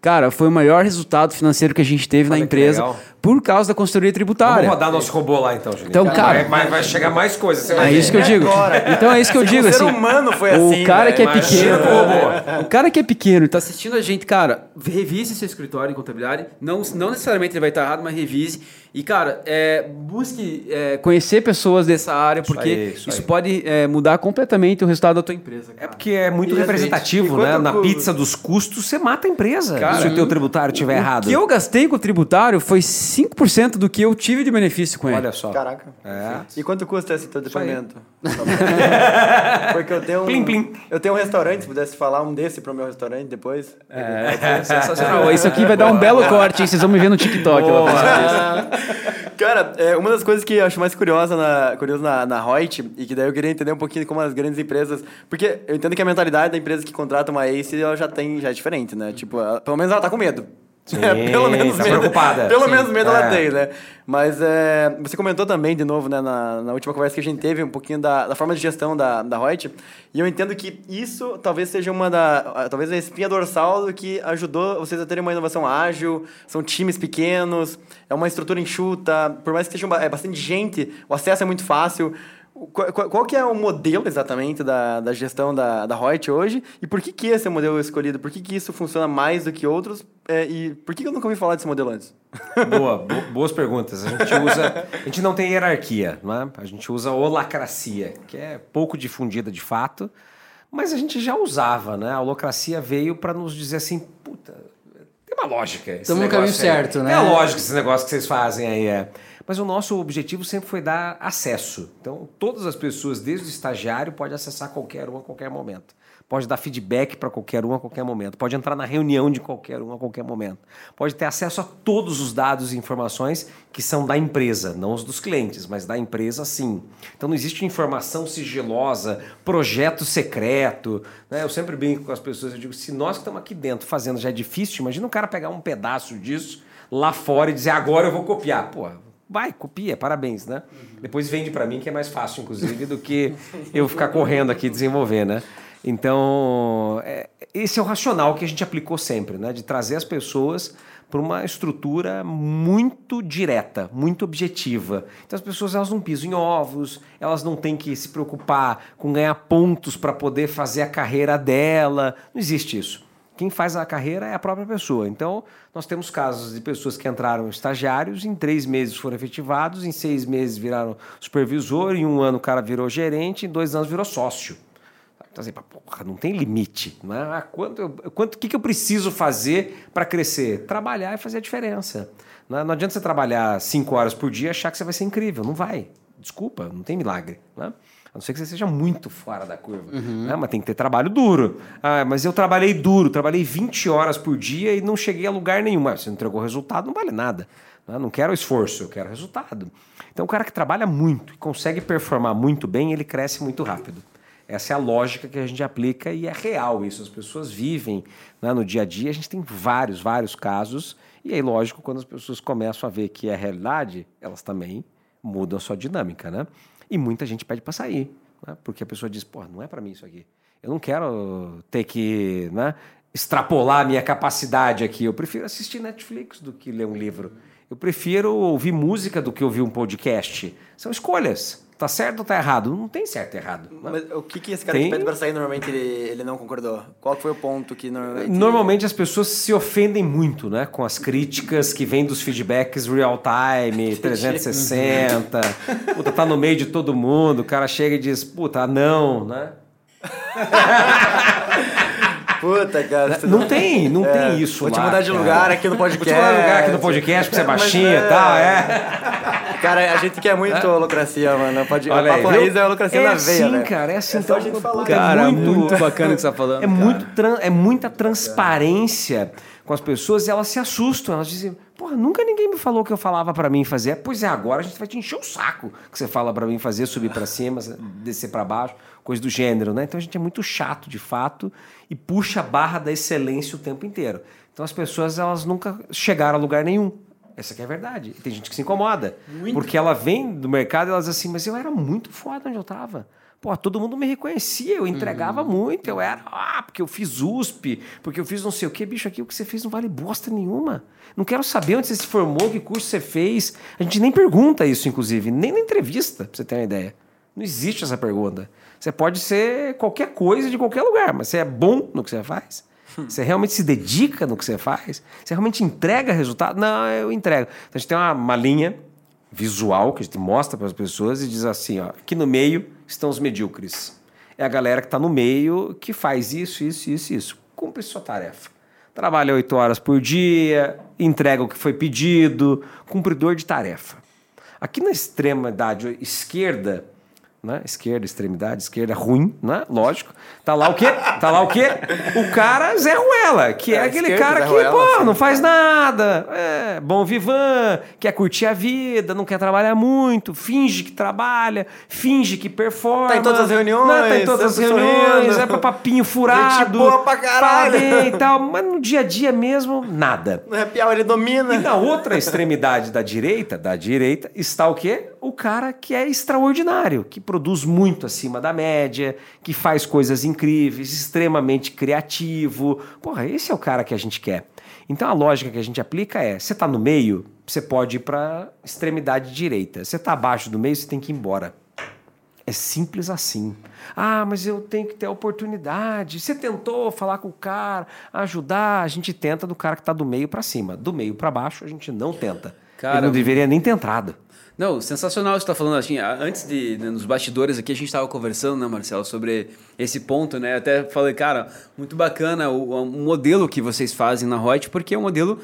Cara, foi o maior resultado financeiro que a gente teve Olha na empresa legal. Por causa da consultoria tributária. Vamos rodar nosso robô lá então, Juninho. Então, cara- Vai, vai- vai chegar mais coisas. É ver. isso que eu digo. Então é isso que eu digo. o ser assim, humano foi o assim, cara velho. que é Imagina pequeno, o cara que é pequeno e tá assistindo a gente, cara, revise seu escritório em contabilidade. Não, não necessariamente ele vai estar errado, mas revise. E, cara, é, busque é, conhecer pessoas dessa área, porque aí, isso, isso pode é, mudar completamente o resultado da tua empresa. É Cara. porque é muito E, representativo, gente, né? Na cu- pizza dos custos, você mata a empresa. Cara, se o teu tributário estiver errado. O que eu gastei com o tributário foi 5% do que eu tive de benefício com ele. Olha só. Caraca. É. E quanto custa esse teu depoimento? Porque eu tenho um, Plim, plim. Eu tenho um restaurante, se pudesse falar um desse pro meu restaurante depois. É, sensacional. Isso aqui vai dar um belo corte, hein? Vocês vão me ver no TikTok. lá. Cara, é, uma das coisas que eu acho mais curiosa na, curioso na, na Reut, e que daí eu queria entender um pouquinho como as grandes empresas. Porque eu entendo que a mentalidade da empresa que contrata uma ACE ela já tem, já é diferente, né? Tipo, ela- pelo menos ela tá com medo. Sim, pelo menos tá medo. preocupada. Pelo Sim. menos medo É. ela tem, né? Mas é, você comentou também, de novo, né, na, na última conversa que a gente teve, um pouquinho da, da forma de gestão da, da Reut. E eu entendo que isso talvez seja uma da. Talvez a espinha dorsal do que ajudou vocês a terem uma inovação ágil, são times pequenos, é uma estrutura enxuta, por mais que seja é, bastante gente, o acesso é muito fácil. Qual, qual, que é o modelo exatamente da, da gestão da, da Reut hoje? E por que, que esse é o modelo escolhido? Por que, que isso funciona mais do que outros? É, e por que, que eu nunca ouvi falar desse modelo antes? Boa, bo- boas perguntas. A gente usa. A gente não tem hierarquia, né? A gente usa holacracia, que é pouco difundida de fato, mas a gente já usava, né? A holocracia veio para nos dizer assim, puta, tem uma lógica. esse Tamo no caminho aí. certo, né? É lógico esse negócio que vocês fazem aí, é. Mas o nosso objetivo sempre foi dar acesso. Então, todas as pessoas, desde o estagiário, podem acessar qualquer um a qualquer momento. pode dar feedback para qualquer um a qualquer momento, pode entrar na reunião de qualquer um a qualquer momento, pode ter acesso a todos os dados e informações que são da empresa, não os dos clientes, mas da empresa sim. Então não existe informação sigilosa, projeto secreto. Né? Eu sempre brinco com as pessoas, eu digo, se nós que estamos aqui dentro fazendo já é difícil, imagina um cara pegar um pedaço disso lá fora e dizer agora eu vou copiar. Pô, vai, copia, parabéns, né? Depois vende para mim que é mais fácil, inclusive, do que eu ficar correndo aqui desenvolver, né? Então, é, esse é o racional que a gente aplicou sempre, né? De trazer as pessoas para uma estrutura muito direta, muito objetiva. Então as pessoas elas não pisam em ovos, elas não têm que se preocupar com ganhar pontos para poder fazer a carreira dela. Não existe isso. Quem faz a carreira é a própria pessoa. Então, nós temos casos de pessoas que entraram estagiários, em três meses foram efetivados, em seis meses viraram supervisor, em um ano o cara virou gerente, em dois anos virou sócio. Então, assim, porra, não tem limite. Né? Ah, quanto, quanto, que, que eu preciso fazer para crescer? Trabalhar e fazer a diferença. Não, né? não adianta você trabalhar cinco horas por dia e achar que você vai ser incrível. Não vai. Desculpa, não tem milagre. Né? A não ser que você seja muito fora da curva. Uhum. Né? Mas tem que ter trabalho duro. Ah, mas eu trabalhei duro, trabalhei 20 horas por dia e não cheguei a lugar nenhum. Mas você não entregou resultado, não vale nada. Né? Não quero esforço, eu quero resultado. Então, o cara que trabalha muito e consegue performar muito bem, ele cresce muito rápido. Essa é a lógica que a gente aplica e é real isso. As pessoas vivem né, no dia a dia. A gente tem vários, vários casos. E aí, lógico, quando as pessoas começam a ver que é realidade, elas também mudam a sua dinâmica, né? E muita gente pede para sair, né? porque a pessoa diz, pô, não é para mim isso aqui. Eu não quero ter que né, extrapolar a minha capacidade aqui. Eu prefiro assistir Netflix do que ler um livro. Eu prefiro ouvir música do que ouvir um podcast. São escolhas. Tá certo ou tá errado? Não tem certo e errado. Né? Mas o que, que esse cara tem... que pede pra sair normalmente ele, ele não concordou? Qual foi o ponto que normalmente. Normalmente as pessoas se ofendem muito, né? Com as críticas que vêm dos feedbacks real time, 360. puta, tá no meio de todo mundo. O cara chega e diz, puta, não, né? Puta, cara. Não tem, não é, tem isso Vou lá, te mudar de cara. lugar aqui no podcast. Vou te mudar de lugar aqui no podcast, porque você é baixinho e é... tal, é. Cara, a gente quer muito é. holocracia, mano. Pode... Olha aí, raiz é holocracia é na veia, assim, né? cara, é assim. É então, a gente falar. Cara, é muito, muito bacana o que você tá falando. É, muito é muita transparência com as pessoas e elas se assustam. Elas dizem, porra, nunca ninguém me falou o que eu falava para mim fazer. Pois é, agora a gente vai te encher o saco que você fala para mim fazer, subir para cima, descer para baixo, coisa do gênero, né? Então a gente é muito chato, de fato, e puxa a barra da excelência o tempo inteiro. Então as pessoas, elas nunca chegaram a lugar nenhum. Essa é a verdade. Tem gente que se incomoda. Muito. Porque ela vem do mercado e ela diz assim, mas eu era muito foda onde eu tava. Pô, todo mundo me reconhecia, eu entregava uhum. muito, eu era, ah, porque eu fiz USP, porque eu fiz não sei o que, bicho, aqui o que você fez não vale bosta nenhuma. Não quero saber onde você se formou, que curso você fez. A gente nem pergunta isso, inclusive, nem na entrevista, pra você ter uma ideia. Não existe essa pergunta. Você pode ser qualquer coisa de qualquer lugar, mas você é bom no que você faz? Você realmente se dedica no que você faz? Você realmente entrega resultado? Não, eu entrego. Então a gente tem uma, uma linha visual que a gente mostra para as pessoas e diz assim: ó, aqui no meio estão os medíocres. É a galera que está no meio que faz isso, isso, isso, isso. Cumpre sua tarefa. Trabalha oito horas por dia, entrega o que foi pedido, cumpridor de tarefa. Aqui na extrema idade esquerda, né? Esquerda, extremidade, esquerda, ruim, né? Lógico. Tá lá o quê? Tá lá o quê? O cara Zé Ruela, que é, é aquele cara Zé que, Ruela, pô, sim. não faz nada, é bom vivan, quer curtir a vida, não quer trabalhar muito, finge que trabalha, finge que performa. Tá em todas as reuniões. Né? Tá em todas as reuniões, sorrindo. é pra papinho furado. Gente boa pra caralho. e tal, mas no dia a dia mesmo, nada. No happy hour ele domina. E na outra extremidade da direita, da direita, está o quê? O cara que é extraordinário, que produz muito acima da média, que faz coisas incríveis, extremamente criativo. Porra, esse é o cara que a gente quer. Então a lógica que a gente aplica é: você está no meio, você pode ir para extremidade direita. Você está abaixo do meio, você tem que ir embora. É simples assim. Ah, mas eu tenho que ter a oportunidade. Você tentou falar com o cara, ajudar? A gente tenta do cara que está do meio para cima. Do meio para baixo, a gente não tenta. Cara, Ele não deveria nem ter entrado. Não, sensacional você está falando assim. Antes de, né, nos bastidores aqui, a gente estava conversando, né, Marcelo, sobre esse ponto, né? Até falei, cara, muito bacana o, o modelo que vocês fazem na Hot, porque é um modelo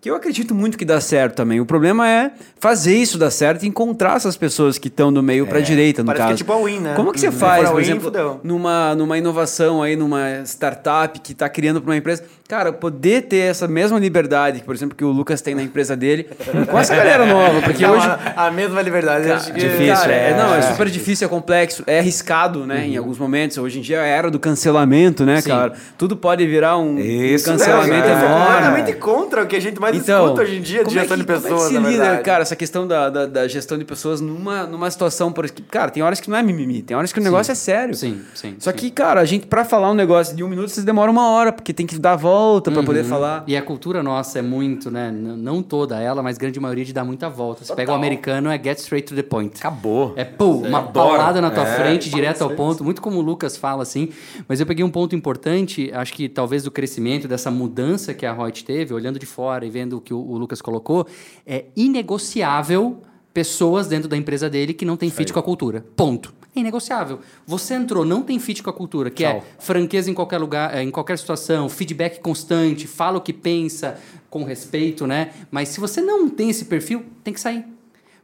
que eu acredito muito que dá certo também. O problema é fazer isso dar certo e encontrar essas pessoas que estão do meio para a direita, no Parece que caso. é tipo a Win, né? Como que você Uhum. faz, por exemplo, fudeu. numa, numa inovação aí, numa startup que está criando para uma empresa? Cara, poder ter essa mesma liberdade, por exemplo, que o Lucas tem na empresa dele, com essa galera nova, porque Não, hoje... a, a mesma liberdade. acho que- Difícil, cara, é, é. não, é super difícil, é complexo, é arriscado, né? Em alguns momentos. Hoje em dia é a era do cancelamento, né, cara? Tudo pode virar um, um Isso, cancelamento é, é enorme. completamente contra o que a gente mais Então, escuta hoje em dia de é gestão que- de pessoas, Como é que na se lida, verdade. cara, essa questão da, da, da gestão de pessoas numa, numa situação, por exemplo, cara, tem horas que não é mimimi, tem horas que o negócio é sério. Sim, sim. Só sim. que, cara, a gente, pra falar um negócio de um minuto, vocês demoram uma hora, porque tem que dar a volta pra poder falar. E a cultura nossa é muito, né? n- Não toda ela, mas grande maioria de dar muita volta. Você pega o americano, é get straight to the point. Acabou. É, pô, uma adoro. paulada na tua É. frente, direto ao ponto, muito como o Lucas fala, assim. Mas eu peguei um ponto importante, acho que talvez do crescimento, dessa mudança que a Reut teve, olhando de fora e vendo o que o, o Lucas colocou, é inegociável pessoas dentro da empresa dele que não tem fit com a cultura. Ponto. É inegociável. Você entrou, não tem fit com a cultura, que é Tchau. franqueza em qualquer lugar, eh, em qualquer situação, feedback constante, fala o que pensa com respeito, né? Mas se você não tem esse perfil, tem que sair.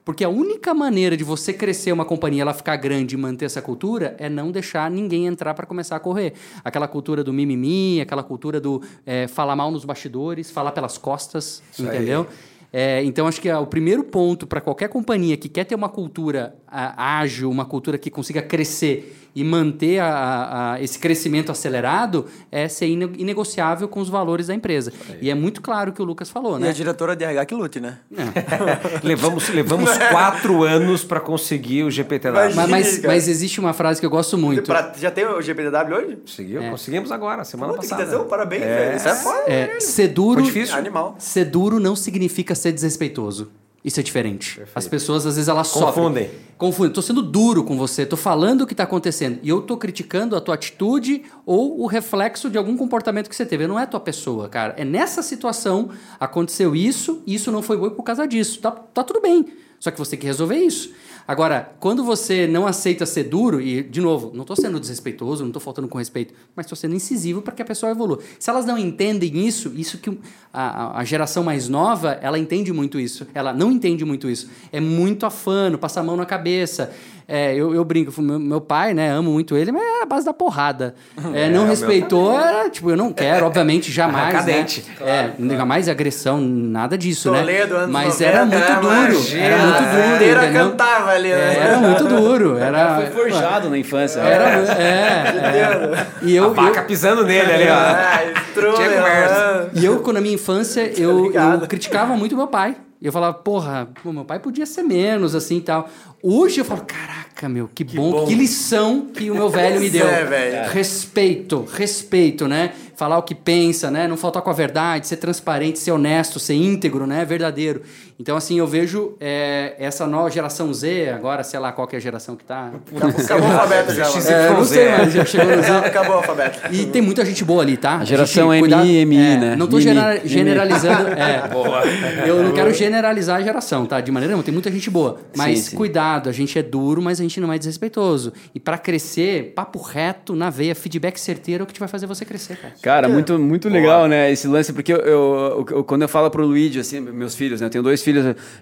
Porque a única maneira de você crescer uma companhia, ela ficar grande e manter essa cultura, é não deixar ninguém entrar para começar a correr. Aquela cultura do mimimi, aquela cultura do eh, falar mal nos bastidores, falar pelas costas, entendeu? É, então, acho que ah, o primeiro ponto para qualquer companhia que quer ter uma cultura ah, ágil, uma cultura que consiga crescer e manter a- a- a- esse crescimento acelerado é ser ine- inegociável com os valores da empresa. E é muito claro o que o Lucas falou, E a né? diretora de RH que lute, né? Levamos, levamos quatro anos para conseguir o GPTW. Mas- Mas, mas, existe uma frase que eu gosto muito. Pra- já tem o GPTW hoje? Conseguiu? Conseguimos agora, semana Puta, que passada. tesão, parabéns, velho. Isso é foda. É, ser duro, difícil. Animal. ser duro não significa ser desrespeitoso. Isso é diferente. As pessoas, às vezes, elas Confundem. sofrem. Confundem. Tô sendo duro com você, tô falando o que tá acontecendo. E eu tô criticando a tua atitude ou o reflexo de algum comportamento que você teve. Não é a tua pessoa, cara. É nessa situação, aconteceu isso, e isso não foi bom por causa disso. Tá, tá tudo bem. Só que você tem que resolver isso. Agora, quando você não aceita ser duro, e, de novo, não estou sendo desrespeitoso, não estou faltando com respeito, mas estou sendo incisivo para que a pessoa evolua. Se elas não entendem isso, isso que a, a- geração mais nova, ela entende muito isso. Ela não entende muito isso. É muito afano, passa a mão na cabeça. É, eu, eu brinco, meu, meu pai, né, amo muito ele, mas é a base da porrada. É, não respeitou, era, tipo, eu não quero, obviamente, jamais. Cadente. Né? É, jamais agressão, nada disso, Toledo, né? anos Mas 90, era muito né, duro. imagina. Era muito duro. bandeira entendeu? cantava ali, né? É, Era muito duro. Era, Foi forjado na infância. era, é, é. E eu, A vaca eu, pisando nele ali, ó. Conversa. né? e eu, na minha infância, eu, ligado. eu criticava muito meu pai. E eu falava, porra, pô, meu pai podia ser menos, assim e tal. Hoje eu falo, caraca, meu, que, bom, que lição que o meu velho me Pois deu. é, velho. Respeito, respeito, né? Falar o que pensa, né? Não faltar com a verdade, ser transparente, ser honesto, ser íntegro, né? Verdadeiro. Então, assim, eu vejo é, essa nova geração Z, agora, sei lá qual que é a geração que tá. Acabou o alfabeto já. É, não sei, mas já chegou no Z. Acabou o alfabeto. E tem muita gente boa ali, tá? A geração gente, MI, MI, é, né? Não tô Mimi. genera- Mimi. generalizando. É, Eu não quero generalizar a geração, tá? De maneira nenhuma, tem muita gente boa. Mas Sim, sim. cuidado, a gente é duro, mas a gente não é desrespeitoso. E pra crescer, papo reto, na veia, feedback certeiro é o que te vai fazer você crescer, cara. Cara, muito, muito legal, né, esse lance, porque eu, eu- eu- quando eu falo pro Luigi, assim, meus filhos, né, eu tenho dois filhos,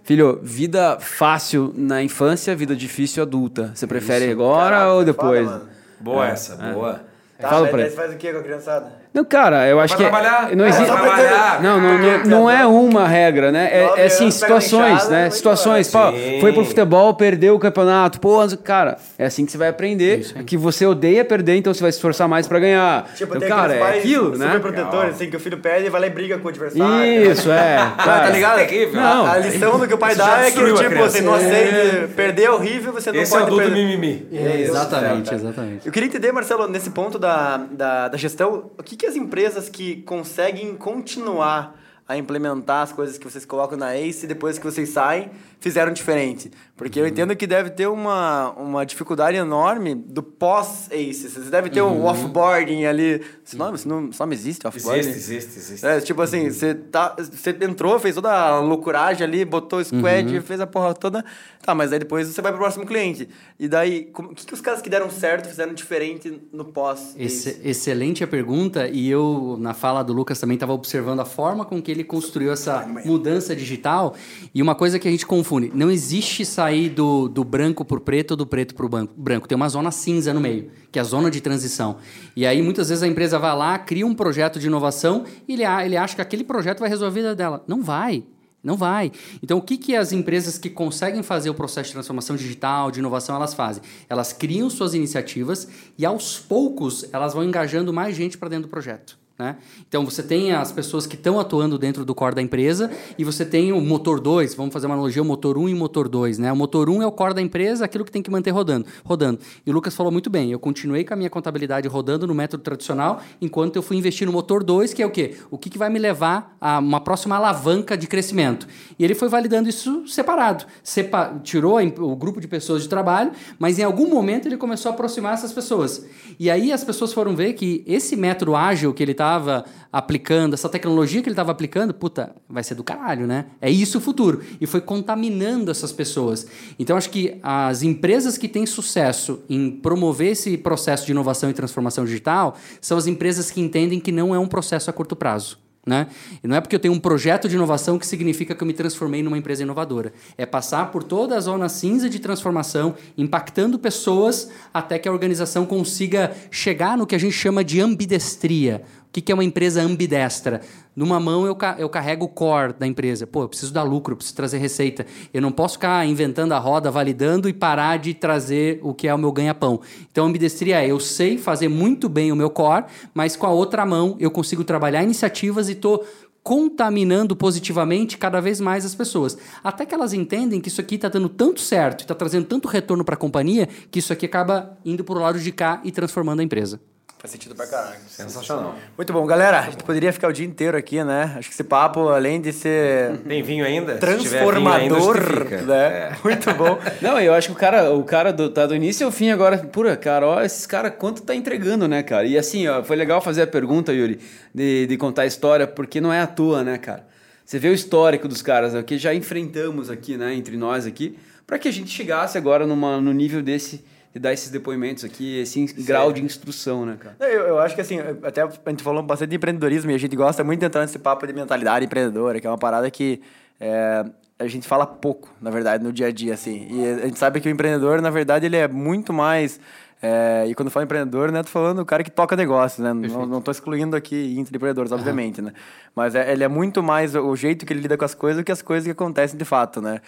filho, vida fácil na infância, vida difícil adulta. Você prefere agora Caraca, ou você depois? fala, mano. Boa essa, boa. Tá, Fala pra ele. você faz o que com a criançada? Não, cara, eu acho que é- trabalhar. não É, existe trabalhar. Não, não, não, não é uma regra, né? É, é assim, situações, né? vai Situações, pô, foi pro futebol, perdeu o campeonato, pô, cara, é assim que você vai aprender, que você odeia perder, então você vai se esforçar mais pra ganhar. Tipo, então, tem cara, é aquilo, né? super protetores, assim, que o filho pede e vai lá e briga com o adversário. Isso, é. Cara. tá ligado? terrível. A- Não. A, lição do que o pai dá é que, tipo, você não aceita, perder é horrível, você não Esse é o pode adulto perder. mimimi. exatamente, exatamente. Eu queria entender, Marcelo, nesse ponto da, da, da gestão, o que, que as empresas que conseguem continuar a implementar as coisas que vocês colocam na ACE depois que vocês saem, fizeram diferente? Porque eu entendo que deve ter uma, uma dificuldade enorme do pós-ACE. Você deve ter um offboarding ali. Esse nome, esse nome, esse nome existe, offboarding? Existe, existe, existe. É, tipo assim, você, tá, você entrou, fez toda a loucuragem ali, botou o squad, fez a porra toda. Tá, mas aí depois você vai pro próximo cliente. E daí, o que, que os caras que deram certo fizeram diferente no pós? Esse- excelente a pergunta, e eu, na fala do Lucas, também estava observando a forma com que ele construiu essa mudança digital. E uma coisa que a gente confunde: não existe sair do, do branco para o preto ou do preto para o branco. Tem uma zona cinza no meio, que é a zona de transição. E aí, muitas vezes, a empresa vai lá, cria um projeto de inovação e ele, a- ele acha que aquele projeto vai resolver a vida dela. Não vai. Não vai. Então, o que, que as empresas que conseguem fazer o processo de transformação digital, de inovação, elas fazem? Elas criam suas iniciativas e, aos poucos, elas vão engajando mais gente para dentro do projeto. Né? Então, você tem as pessoas que estão atuando dentro do core da empresa e você tem o motor 2, vamos fazer uma analogia, o motor 1 e o motor 2. Né? O motor 1 é o core da empresa, aquilo que tem que manter rodando. rodando. E o Lucas falou muito bem, eu continuei com a minha contabilidade rodando no método tradicional, enquanto eu fui investir no motor 2, que é o quê? O que, que vai me levar a uma próxima alavanca de crescimento. E ele foi validando isso separado. Sepa tirou o grupo de pessoas de trabalho, mas em algum momento ele começou a aproximar essas pessoas. E aí as pessoas foram ver que esse método ágil que ele estava aplicando, essa tecnologia que ele estava aplicando, puta, vai ser do caralho, né? É isso o futuro. E foi contaminando essas pessoas. Então acho que as empresas que têm sucesso em promover esse processo de inovação e transformação digital são as empresas que entendem que não é um processo a curto prazo. Né? E não é porque eu tenho um projeto de inovação que significa que eu me transformei numa empresa inovadora. É passar por toda a zona cinza de transformação, impactando pessoas até que a organização consiga chegar no que a gente chama de ambidestria. O que que é uma empresa ambidestra? Numa mão eu, ca- eu carrego o core da empresa. Pô, eu preciso dar lucro, eu preciso trazer receita. Eu não posso ficar inventando a roda, validando e parar de trazer o que é o meu ganha-pão. Então, ambidestria é eu sei fazer muito bem o meu core, mas com a outra mão eu consigo trabalhar iniciativas e estou contaminando positivamente cada vez mais as pessoas. Até que elas entendem que isso aqui está dando tanto certo está trazendo tanto retorno para a companhia que isso aqui acaba indo para o lado de cá e transformando a empresa. Faz sentido pra caralho. Sensacional. Muito bom, galera. A gente poderia ficar o dia inteiro aqui, né? Acho que esse papo, além de ser Tem vinho ainda? Se tiver vinho ainda, transformador, né? É. Muito bom. Não, eu acho que o cara, o cara do, tá do início ao fim agora, pura, cara, ó, esses caras quanto tá entregando, né, cara? E assim, ó, foi legal fazer a pergunta, Yuri, de, de contar a história, porque não é à toa, né, cara? Você vê o histórico dos caras, né, o que já enfrentamos aqui, né, entre nós aqui, para que a gente chegasse agora numa, no nível desse, de dar esses depoimentos aqui, esse in- grau de instrução, né, cara? Não, Eu, eu acho que assim, até a gente falou bastante de empreendedorismo e a gente gosta muito de entrar nesse papo de mentalidade empreendedora, que é uma parada que é, a gente fala pouco, na verdade, no dia a dia, assim. E a gente sabe que o empreendedor, na verdade, ele é muito mais. É, e quando eu falo empreendedor, né, tô falando o cara que toca negócio, né? Não, não tô excluindo aqui empreendedores, obviamente, né? Mas é- ele é muito mais o jeito que ele lida com as coisas do que as coisas que acontecem de fato, né?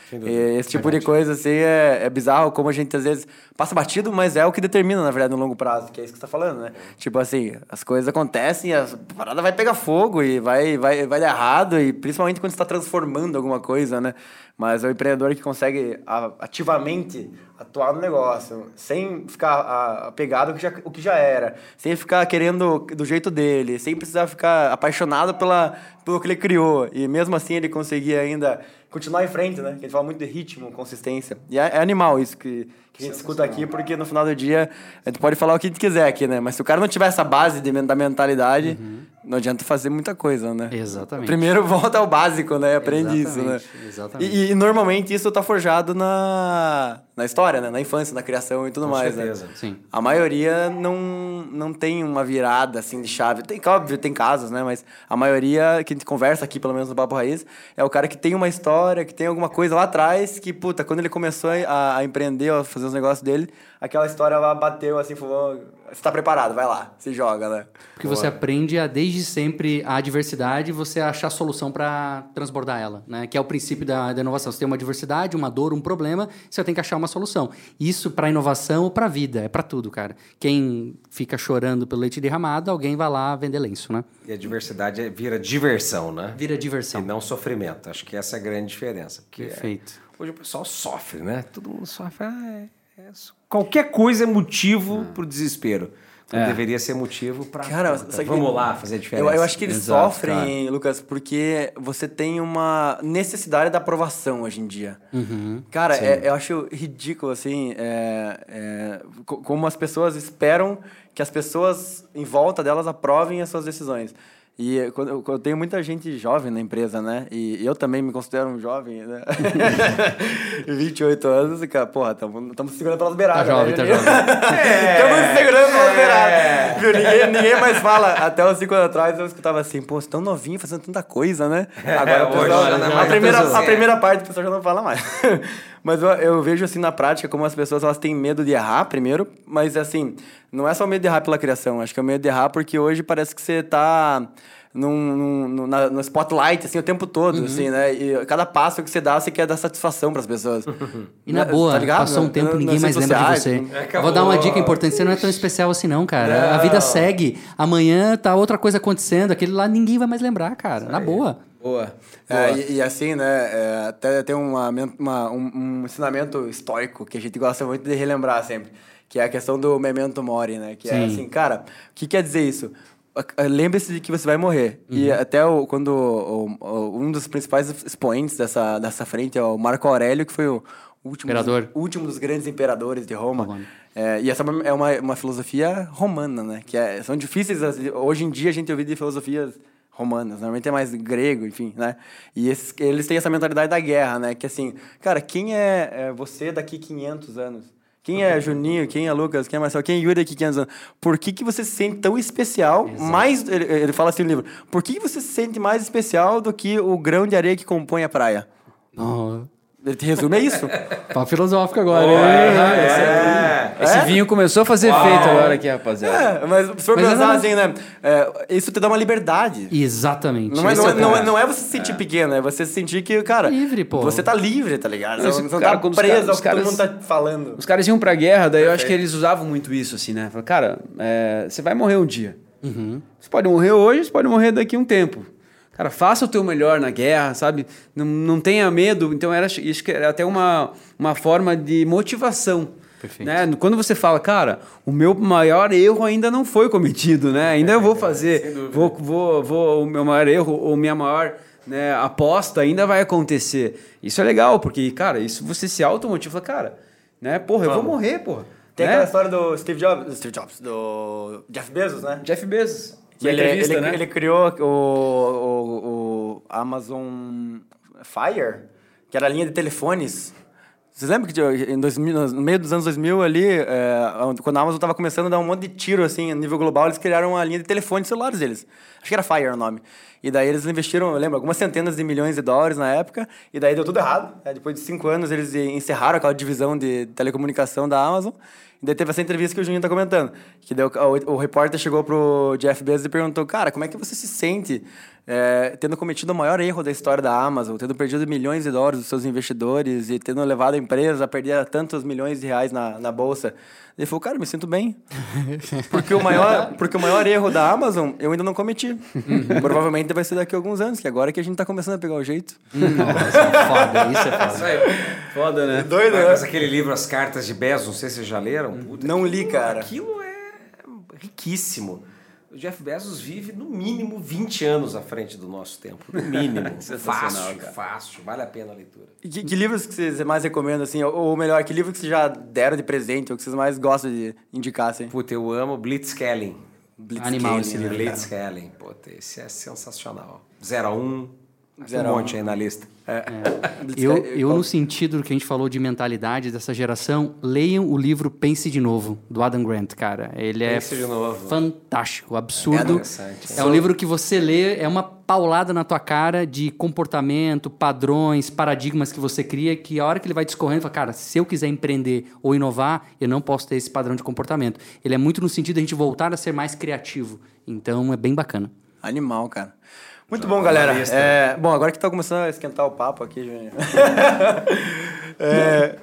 Esse tipo de coisa, assim, é, é bizarro como a gente às vezes passa batido, mas é o que determina, na verdade, no longo prazo, que é isso que você tá falando, né? Tipo assim, as coisas acontecem, a parada vai pegar fogo e vai, vai, vai dar errado, e principalmente quando você está transformando alguma coisa, né? Mas é o empreendedor que consegue ativamente atuar no negócio, sem ficar apegado ao que já, o que já era, sem ficar querendo do jeito dele, sem precisar ficar apaixonado pela, pelo que ele criou. E mesmo assim ele conseguir ainda continuar em frente, né? Que a gente fala muito de ritmo, consistência. E é, é animal isso que, que a gente escuta aqui, porque no final do dia a gente pode falar o que a gente quiser aqui, né? Mas se o cara não tiver essa base de, da mentalidade, não adianta fazer muita coisa, né? Exatamente. Primeiro volta ao básico, né? Aprende isso, né? Exatamente, exatamente. E, e normalmente isso tá forjado na, na história, né? Na infância, na criação e tudo Com mais, certeza. né? Sim. A maioria não, não tem uma virada assim de chave. Tem, óbvio, tem casos, né? Mas a maioria que a gente conversa aqui, pelo menos no Papo Raiz, é o cara que tem uma história, que tem alguma coisa lá atrás, que, puta, quando ele começou a, a empreender, a fazer os negócios dele, aquela história lá bateu assim, falou, você tá preparado, vai lá, se joga, né? Porque você aprende a, desde sempre, a diversidade e você achar solução para transbordar ela, né? Que é o princípio da, da inovação. Você tem uma diversidade, uma dor, um problema, você tem que achar uma solução. Isso para inovação ou para vida, é para tudo, cara. Quem fica chorando pelo leite derramado, alguém vai lá vender lenço, né? E a diversidade é- vira diversão, né? Vira E diversão. não sofrimento. Acho que essa é a grande diferença. Porque Perfeito. hoje o pessoal sofre, né? Todo mundo sofre. Ah, é- é- qualquer coisa é motivo pro desespero. Então deveria ser motivo para. Cara, que- vamos lá fazer a diferença. Eu, eu acho que eles Exato, sofrem, Lucas, porque você tem uma necessidade da aprovação hoje em dia. Cara, é- eu acho ridículo, assim, é, é, co- como as pessoas esperam que as pessoas em volta delas aprovem as suas decisões. E eh, quando eu, tenho muita gente jovem na empresa, né? E eu também me considero um jovem, né? 28 anos, e, cara, porra, estamos segurando pelas beiradas. Tá jovem, né, tá jovem. Estamos segurando pelas beiradas. Viu? Ninguém, ninguém mais fala. Até uns 5 anos atrás eu escutava assim, pô, você tão novinho fazendo tanta coisa, né? Agora o hoje pessoal- já não é a, primeira, tão a primeira parte o pessoal já não fala mais. mas eu, eu vejo assim na prática como as pessoas elas têm medo de errar primeiro, mas assim, não é só o medo de errar pela criação, acho que é o medo de errar porque hoje parece que você tá num, num- no, na- no spotlight, assim, o tempo todo, assim, né? E cada passo que você dá, você quer dar satisfação pras pessoas. E na Né? boa, Tá ligado? passou um Na- tempo, ninguém mais redes lembra de sociais, você. Acabou. Vou dar uma dica importante, você não é tão especial assim não, cara. A vida segue. Amanhã tá outra coisa acontecendo, aquele lá ninguém vai mais lembrar, cara. Na boa. Boa. É, e, e assim, né, é, até tem uma, uma- um, um ensinamento histórico que a gente gosta muito de relembrar sempre, que é a questão do memento mori, né? Que é Sim. assim, cara, o que quer dizer isso? Lembre-se de que você vai morrer. E até o, quando o- o- um dos principais expoentes dessa, dessa frente é o Marco Aurélio, que foi o último, Imperador. Dos, último dos grandes imperadores de Roma. É, e essa é uma- é uma, uma filosofia romana, né? Que é, são difíceis, hoje em dia a gente ouve de filosofias romanas, normalmente é mais grego, enfim, né? E esses- eles têm essa mentalidade da guerra, né? Que assim, cara, quem é, é você daqui 500 anos? Quem é Juninho? Quem é Lucas? Quem é Marcelo? Quem é Yuri daqui 500 anos? Por que, que você se sente tão especial? Mais, ele, ele fala assim no livro, por que, que você se sente mais especial do que o grão de areia que compõe a praia? Oh, Ele te resume é isso. papo filosófico agora. hein? É. Esse vinho começou a fazer efeito agora aqui, rapaziada. É, mas se for Mas é pensar assim, né? é, isso te dá uma liberdade. Exatamente. Não é, não, é é, não, é, não é você se sentir pequeno, é você se sentir que, cara. Livre, pô. Você tá livre, tá ligado? Você não, cara, tá preso caras- ao que todo caras- mundo tá falando. Os caras iam pra guerra, daí eu acho que eles usavam muito isso, assim, né? Falaram, cara, é, você vai morrer um dia. Você pode morrer hoje, você pode morrer daqui a um tempo. Cara, faça o teu melhor na guerra, sabe? Não, não tenha medo. Então, era, acho que era até uma, uma forma de motivação. Perfeito. Né? Quando você fala, cara, o meu maior erro ainda não foi cometido, né? Ainda eu vou fazer, vou, vou, vou, o meu maior erro ou minha maior né, aposta ainda vai acontecer. Isso é legal, porque, cara, isso você se automotiva, cara, né? Porra, eu vou morrer, porra. Tem né? aquela história do Steve Jobs, Steve Jobs, do Jeff Bezos, né? Jeff Bezos. Que ele, ele, né? ele criou o, o, o Amazon Fire, que era a linha de telefones. Vocês lembram que em 2000, no meio dos anos 2000 ali, é, quando a Amazon estava começando a dar um monte de tiro assim, a nível global, eles criaram uma linha de telefones celulares deles. Acho que era Fire o nome. E daí eles investiram, eu lembro, algumas centenas de milhões de dólares na época, e daí deu tudo errado. né? Depois de cinco anos eles encerraram aquela divisão de telecomunicação da Amazon. E daí teve essa entrevista que o Juninho tá comentando. Que daí o, o, repórter chegou pro Jeff Bezos e perguntou, cara, como é que você se sente é, tendo cometido o maior erro da história da Amazon, tendo perdido milhões de dólares dos seus investidores e tendo levado a empresa a perder tantos milhões de reais na, na bolsa? Ele falou, cara, me sinto bem. Porque o, maior, porque o maior erro da Amazon eu ainda não cometi. Provavelmente vai ser daqui a alguns anos, que agora que a gente tá começando a pegar o jeito. Nossa, foda, isso é foda. Isso aí. Foda, né? Doido, Mas, né? mas aquele livro As Cartas de Bezos, não sei se vocês já leram. Puta, Não li, cara. Aquilo é riquíssimo. O Jeff Bezos vive no mínimo 20 anos à frente do nosso tempo. No mínimo. Fácil, cara. fácil. Vale a pena a leitura. E Que, que livros que vocês mais recomendam, assim? Ou, ou melhor, que livro que vocês já deram de presente, ou que vocês mais gostam de indicar, assim? Puta, eu amo Blitzscaling. Animal esse né, livro. cara? Blitzscaling. Puta, esse é sensacional. 0 a 1. Zero um a monte aí na lista. Eu, eu, no sentido do que a gente falou de mentalidade dessa geração, leiam o livro Pense de Novo, do Adam Grant, cara. Ele é Pense de Novo. fantástico, É absurdo. interessante, É um livro que você lê, é uma paulada na tua cara de comportamento, padrões, paradigmas que você cria, que a hora que ele vai discorrendo, fala, cara, se eu quiser empreender ou inovar, eu não posso ter esse padrão de comportamento. Ele é muito no sentido de a gente voltar a ser mais criativo. Então, é bem bacana. Animal, cara. Muito bom, galera. É, bom, agora que tá começando a esquentar o papo aqui, Juninho. É,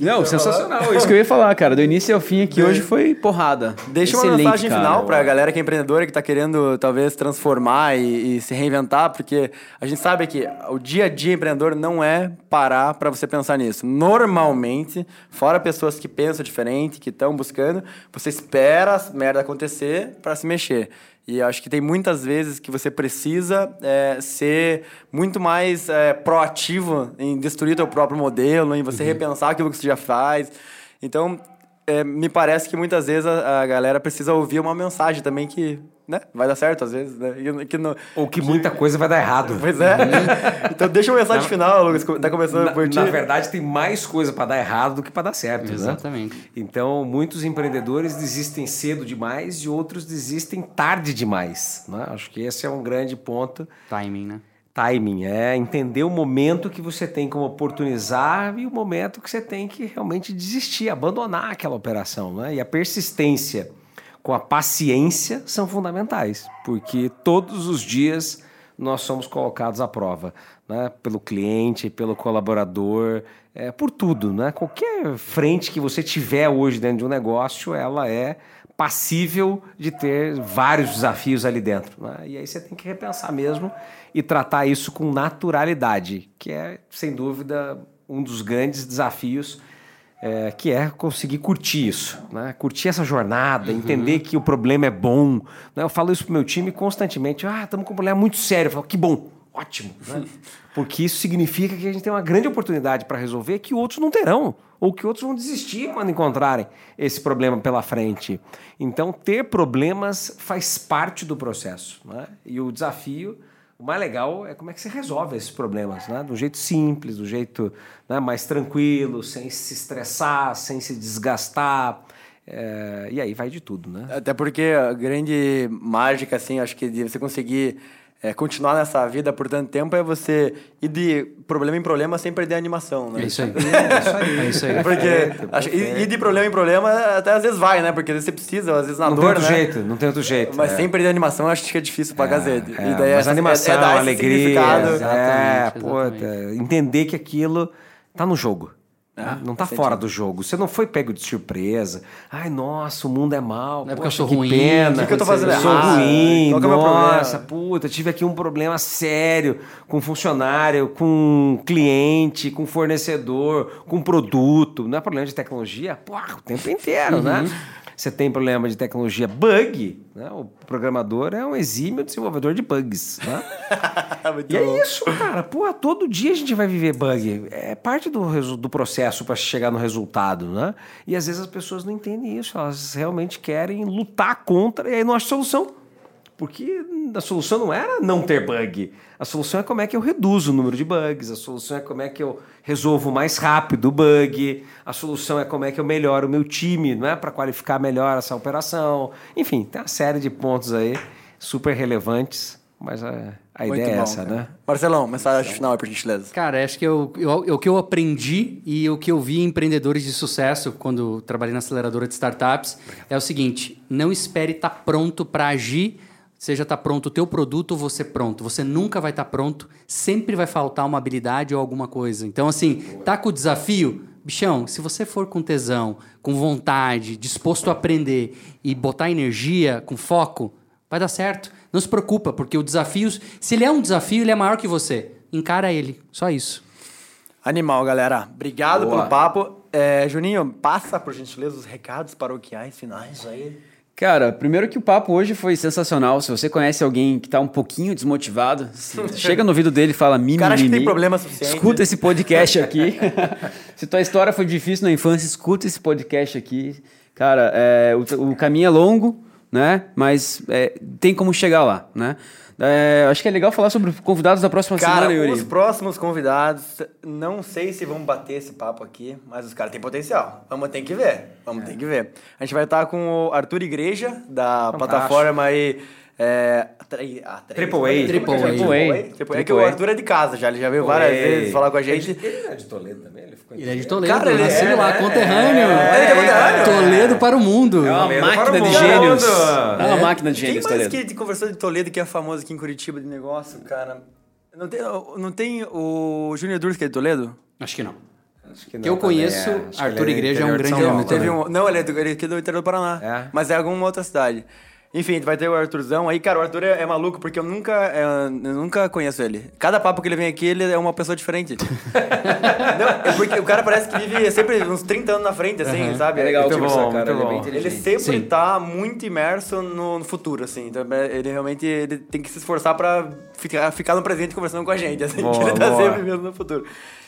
Não, sensacional. Isso que eu ia falar, cara. Do início ao fim aqui hoje foi porrada. Deixa uma Excelente, mensagem cara. final pra galera que é empreendedora, que tá querendo talvez transformar e, e se reinventar, porque a gente sabe que o dia a dia empreendedor não é parar pra você pensar nisso. Normalmente, fora pessoas que pensam diferente, que estão buscando, você espera a merda acontecer pra se mexer. E acho que tem muitas vezes que você precisa é, ser muito mais é, proativo em destruir teu próprio modelo, em você repensar aquilo que você já faz. Então, é, me parece que muitas vezes a, a galera precisa ouvir uma mensagem também que né, vai dar certo às vezes. Né? E Que não- Ou que muita coisa vai dar errado. Pois é. então deixa uma mensagem final, Lucas. Tá começando Na, por ti. na verdade, tem mais coisa para dar errado do que para dar certo. né? Exatamente. Então, muitos empreendedores desistem cedo demais e outros desistem tarde demais. né? Acho que esse é um grande ponto. Timing, né? Timing é entender o momento que você tem como oportunizar e o momento que você tem que realmente desistir, abandonar aquela operação. Né? E a persistência com a paciência são fundamentais, porque todos os dias nós somos colocados à prova, né? pelo cliente, pelo colaborador, é, por tudo. Né? Qualquer frente que você tiver hoje dentro de um negócio, ela é passível de ter vários desafios ali dentro. né? E aí você tem que repensar mesmo e tratar isso com naturalidade, que é, sem dúvida, um dos grandes desafios é, que é conseguir curtir isso, né? curtir essa jornada, entender que o problema é bom. né? Eu falo isso pro meu time constantemente. Ah, estamos com um problema muito sério. Eu falo, que bom, ótimo. né? Porque isso significa que a gente tem uma grande oportunidade para resolver que outros não terão, ou que outros vão desistir quando encontrarem esse problema pela frente. Então, ter problemas faz parte do processo. né? E o desafio o mais legal é como é que você resolve esses problemas, né? Do jeito simples, do jeito né, mais tranquilo, sem se estressar, sem se desgastar. É, e aí vai de tudo, né? Até porque a grande mágica, assim, acho que de você conseguir é, continuar nessa vida por tanto tempo é você ir de problema em problema sem perder a animação, né? É isso aí. É isso aí. É isso aí. Porque acho, ir ir de problema em problema até às vezes vai, né? Porque às vezes você precisa, às vezes na Não tem dor, outro né? jeito, não tem outro jeito. Mas é. sem perder a animação, eu acho que é difícil pra. É, e daí mas essa, animação, é, é alegria, é, Exatamente, puta, exatamente. entender que aquilo tá no jogo. Né? não tá faz fora do jogo. Você não foi pego de surpresa. Ai, nossa, o mundo é mal. Não é porque eu poxa, sou que ruim, pena. o que que eu tô fazendo eu sou errado? ruim. Qual é o meu nossa, problema? puta, tive aqui um problema sério com funcionário, com cliente, com fornecedor, com produto. Não é problema de tecnologia? Porra, o tempo inteiro, né? Você tem problema de tecnologia bug, né? O programador é um exímio desenvolvedor de bugs, né? E bom. é isso, cara. Pô, todo dia a gente vai viver bug. É parte do, do processo para chegar no resultado, né? E às vezes as pessoas não entendem isso. Elas realmente querem lutar contra e aí não acham solução. Porque a solução não era não ter bug. A solução é como é que eu reduzo o número de bugs. A solução é como é que eu resolvo mais rápido o bug. A solução é como é que eu melhoro o meu time, não é? Para qualificar melhor essa operação. Enfim, tem uma série de pontos aí super relevantes. Mas a, a ideia é bom, essa, cara. né? Marcelão, mensagem final por gentileza. Cara, acho que eu, eu- o que eu aprendi e o que eu vi em empreendedores de sucesso quando trabalhei na aceleradora de startups é o seguinte: não espere estar pronto para agir, seja estar pronto o teu produto ou você pronto. Você nunca vai estar pronto, sempre vai faltar uma habilidade ou alguma coisa. Então, assim, tá com o desafio, bichão, se você for com tesão, com vontade, disposto a aprender e botar energia, com foco, vai dar certo. Não se preocupa, porque o desafio, se ele é um desafio, ele é maior que você. Encara ele, só isso. Animal, galera. Obrigado Boa. pelo papo. É, Juninho, passa, por gentileza, os recados paroquiais finais aí. Cara, primeiro que o papo hoje foi sensacional. Se você conhece alguém que tá um pouquinho desmotivado, chega no ouvido dele e fala mimimi. cara acha que tem problema suficiente. Escuta esse podcast aqui. Se tua história foi difícil na infância, escuta esse podcast aqui. Cara, é, o, o caminho é longo, né? Mas é, tem como chegar lá, né? É, acho que é legal falar sobre convidados da próxima Cara, semana, Yuri. os próximos convidados, não sei se vão bater esse papo aqui, mas os caras têm potencial. Vamos ter que ver. Vamos ter que ver. A gente vai estar com o Arthur Igreja, da plataforma aí. É, ah, Triple A. Triple A. Triple A. Triple A. Triple A. É que o Arthur é de casa já, ele já veio várias vezes falar com a gente. Ele é de Toledo também? Ele ficou em Ele é de Toledo, Cara, ele nasceu é, lá, né? conterrâneo. É, é conterrâneo. Toledo para o mundo. É uma Toledo máquina de gênios. É. É uma máquina de Quem gênios, mais Toledo. que conversou de Toledo que é famoso aqui em Curitiba de negócio, cara? Não tem, não tem o Júnior Durski é de Toledo? Acho que não. Acho Que não eu também, conheço, é. Que Arthur Igreja é um grande nome um, não, ele é, do, ele é aqui do interior do Paraná. É? Mas é alguma outra cidade. Enfim, vai ter o Arthurzão aí. Cara, o Arthur é, é maluco porque eu nunca, é, eu nunca conheço ele. Cada papo que ele vem aqui, ele é uma pessoa diferente. não, é porque o cara parece que vive sempre uns 30 anos na frente, assim, sabe? É legal Muito conversar, bom, cara. muito Ele é bem bom. Ele inteligente. sempre Sim. tá muito imerso no, no futuro, assim. Então, é, ele realmente ele tem que se esforçar pra ficar, ficar no presente conversando com a gente, assim. Boa, que ele tá boa. sempre mesmo no futuro.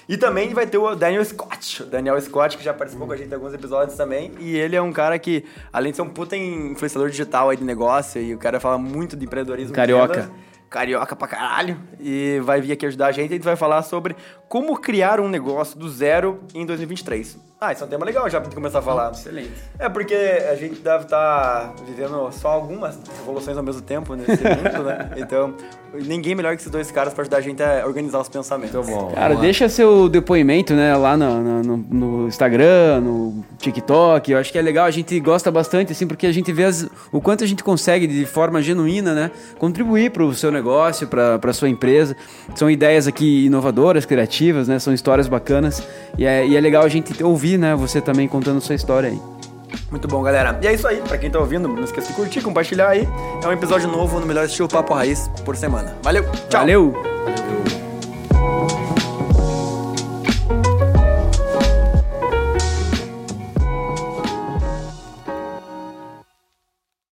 E também vai ter o Daniel Scott. O Daniel Scott, que já participou com a gente em alguns episódios também. E ele é um cara que, além de ser um puta influenciador digital aí de negócio, e o cara fala muito de empreendedorismo. Carioca. vendas, Carioca pra caralho. E vai vir aqui ajudar a gente. A gente vai falar sobre como criar um negócio do zero em 2023. Ah, esse é um tema legal já pra gente começar a falar. Excelente. É porque a gente deve estar vivendo só algumas revoluções ao mesmo tempo nesse mundo, né? Então, ninguém melhor que esses dois caras pra ajudar a gente a organizar os pensamentos. Muito bom. Cara, deixa seu depoimento, né, lá no, no, no- Instagram, no TikTok. Eu acho que é legal, a gente gosta bastante, assim, porque a gente vê as- o quanto a gente consegue, de forma genuína, né, contribuir para o seu negócio, para a sua empresa. São ideias aqui inovadoras, criativas, né, são histórias bacanas. E é, e é legal a gente ouvir, né, você também contando sua história aí. Muito bom, galera. E é isso aí. Pra quem tá ouvindo, não esqueça de curtir, compartilhar aí. É um episódio novo no Melhor Estilo Papo Raiz por semana. Valeu, tchau! Valeu! Valeu.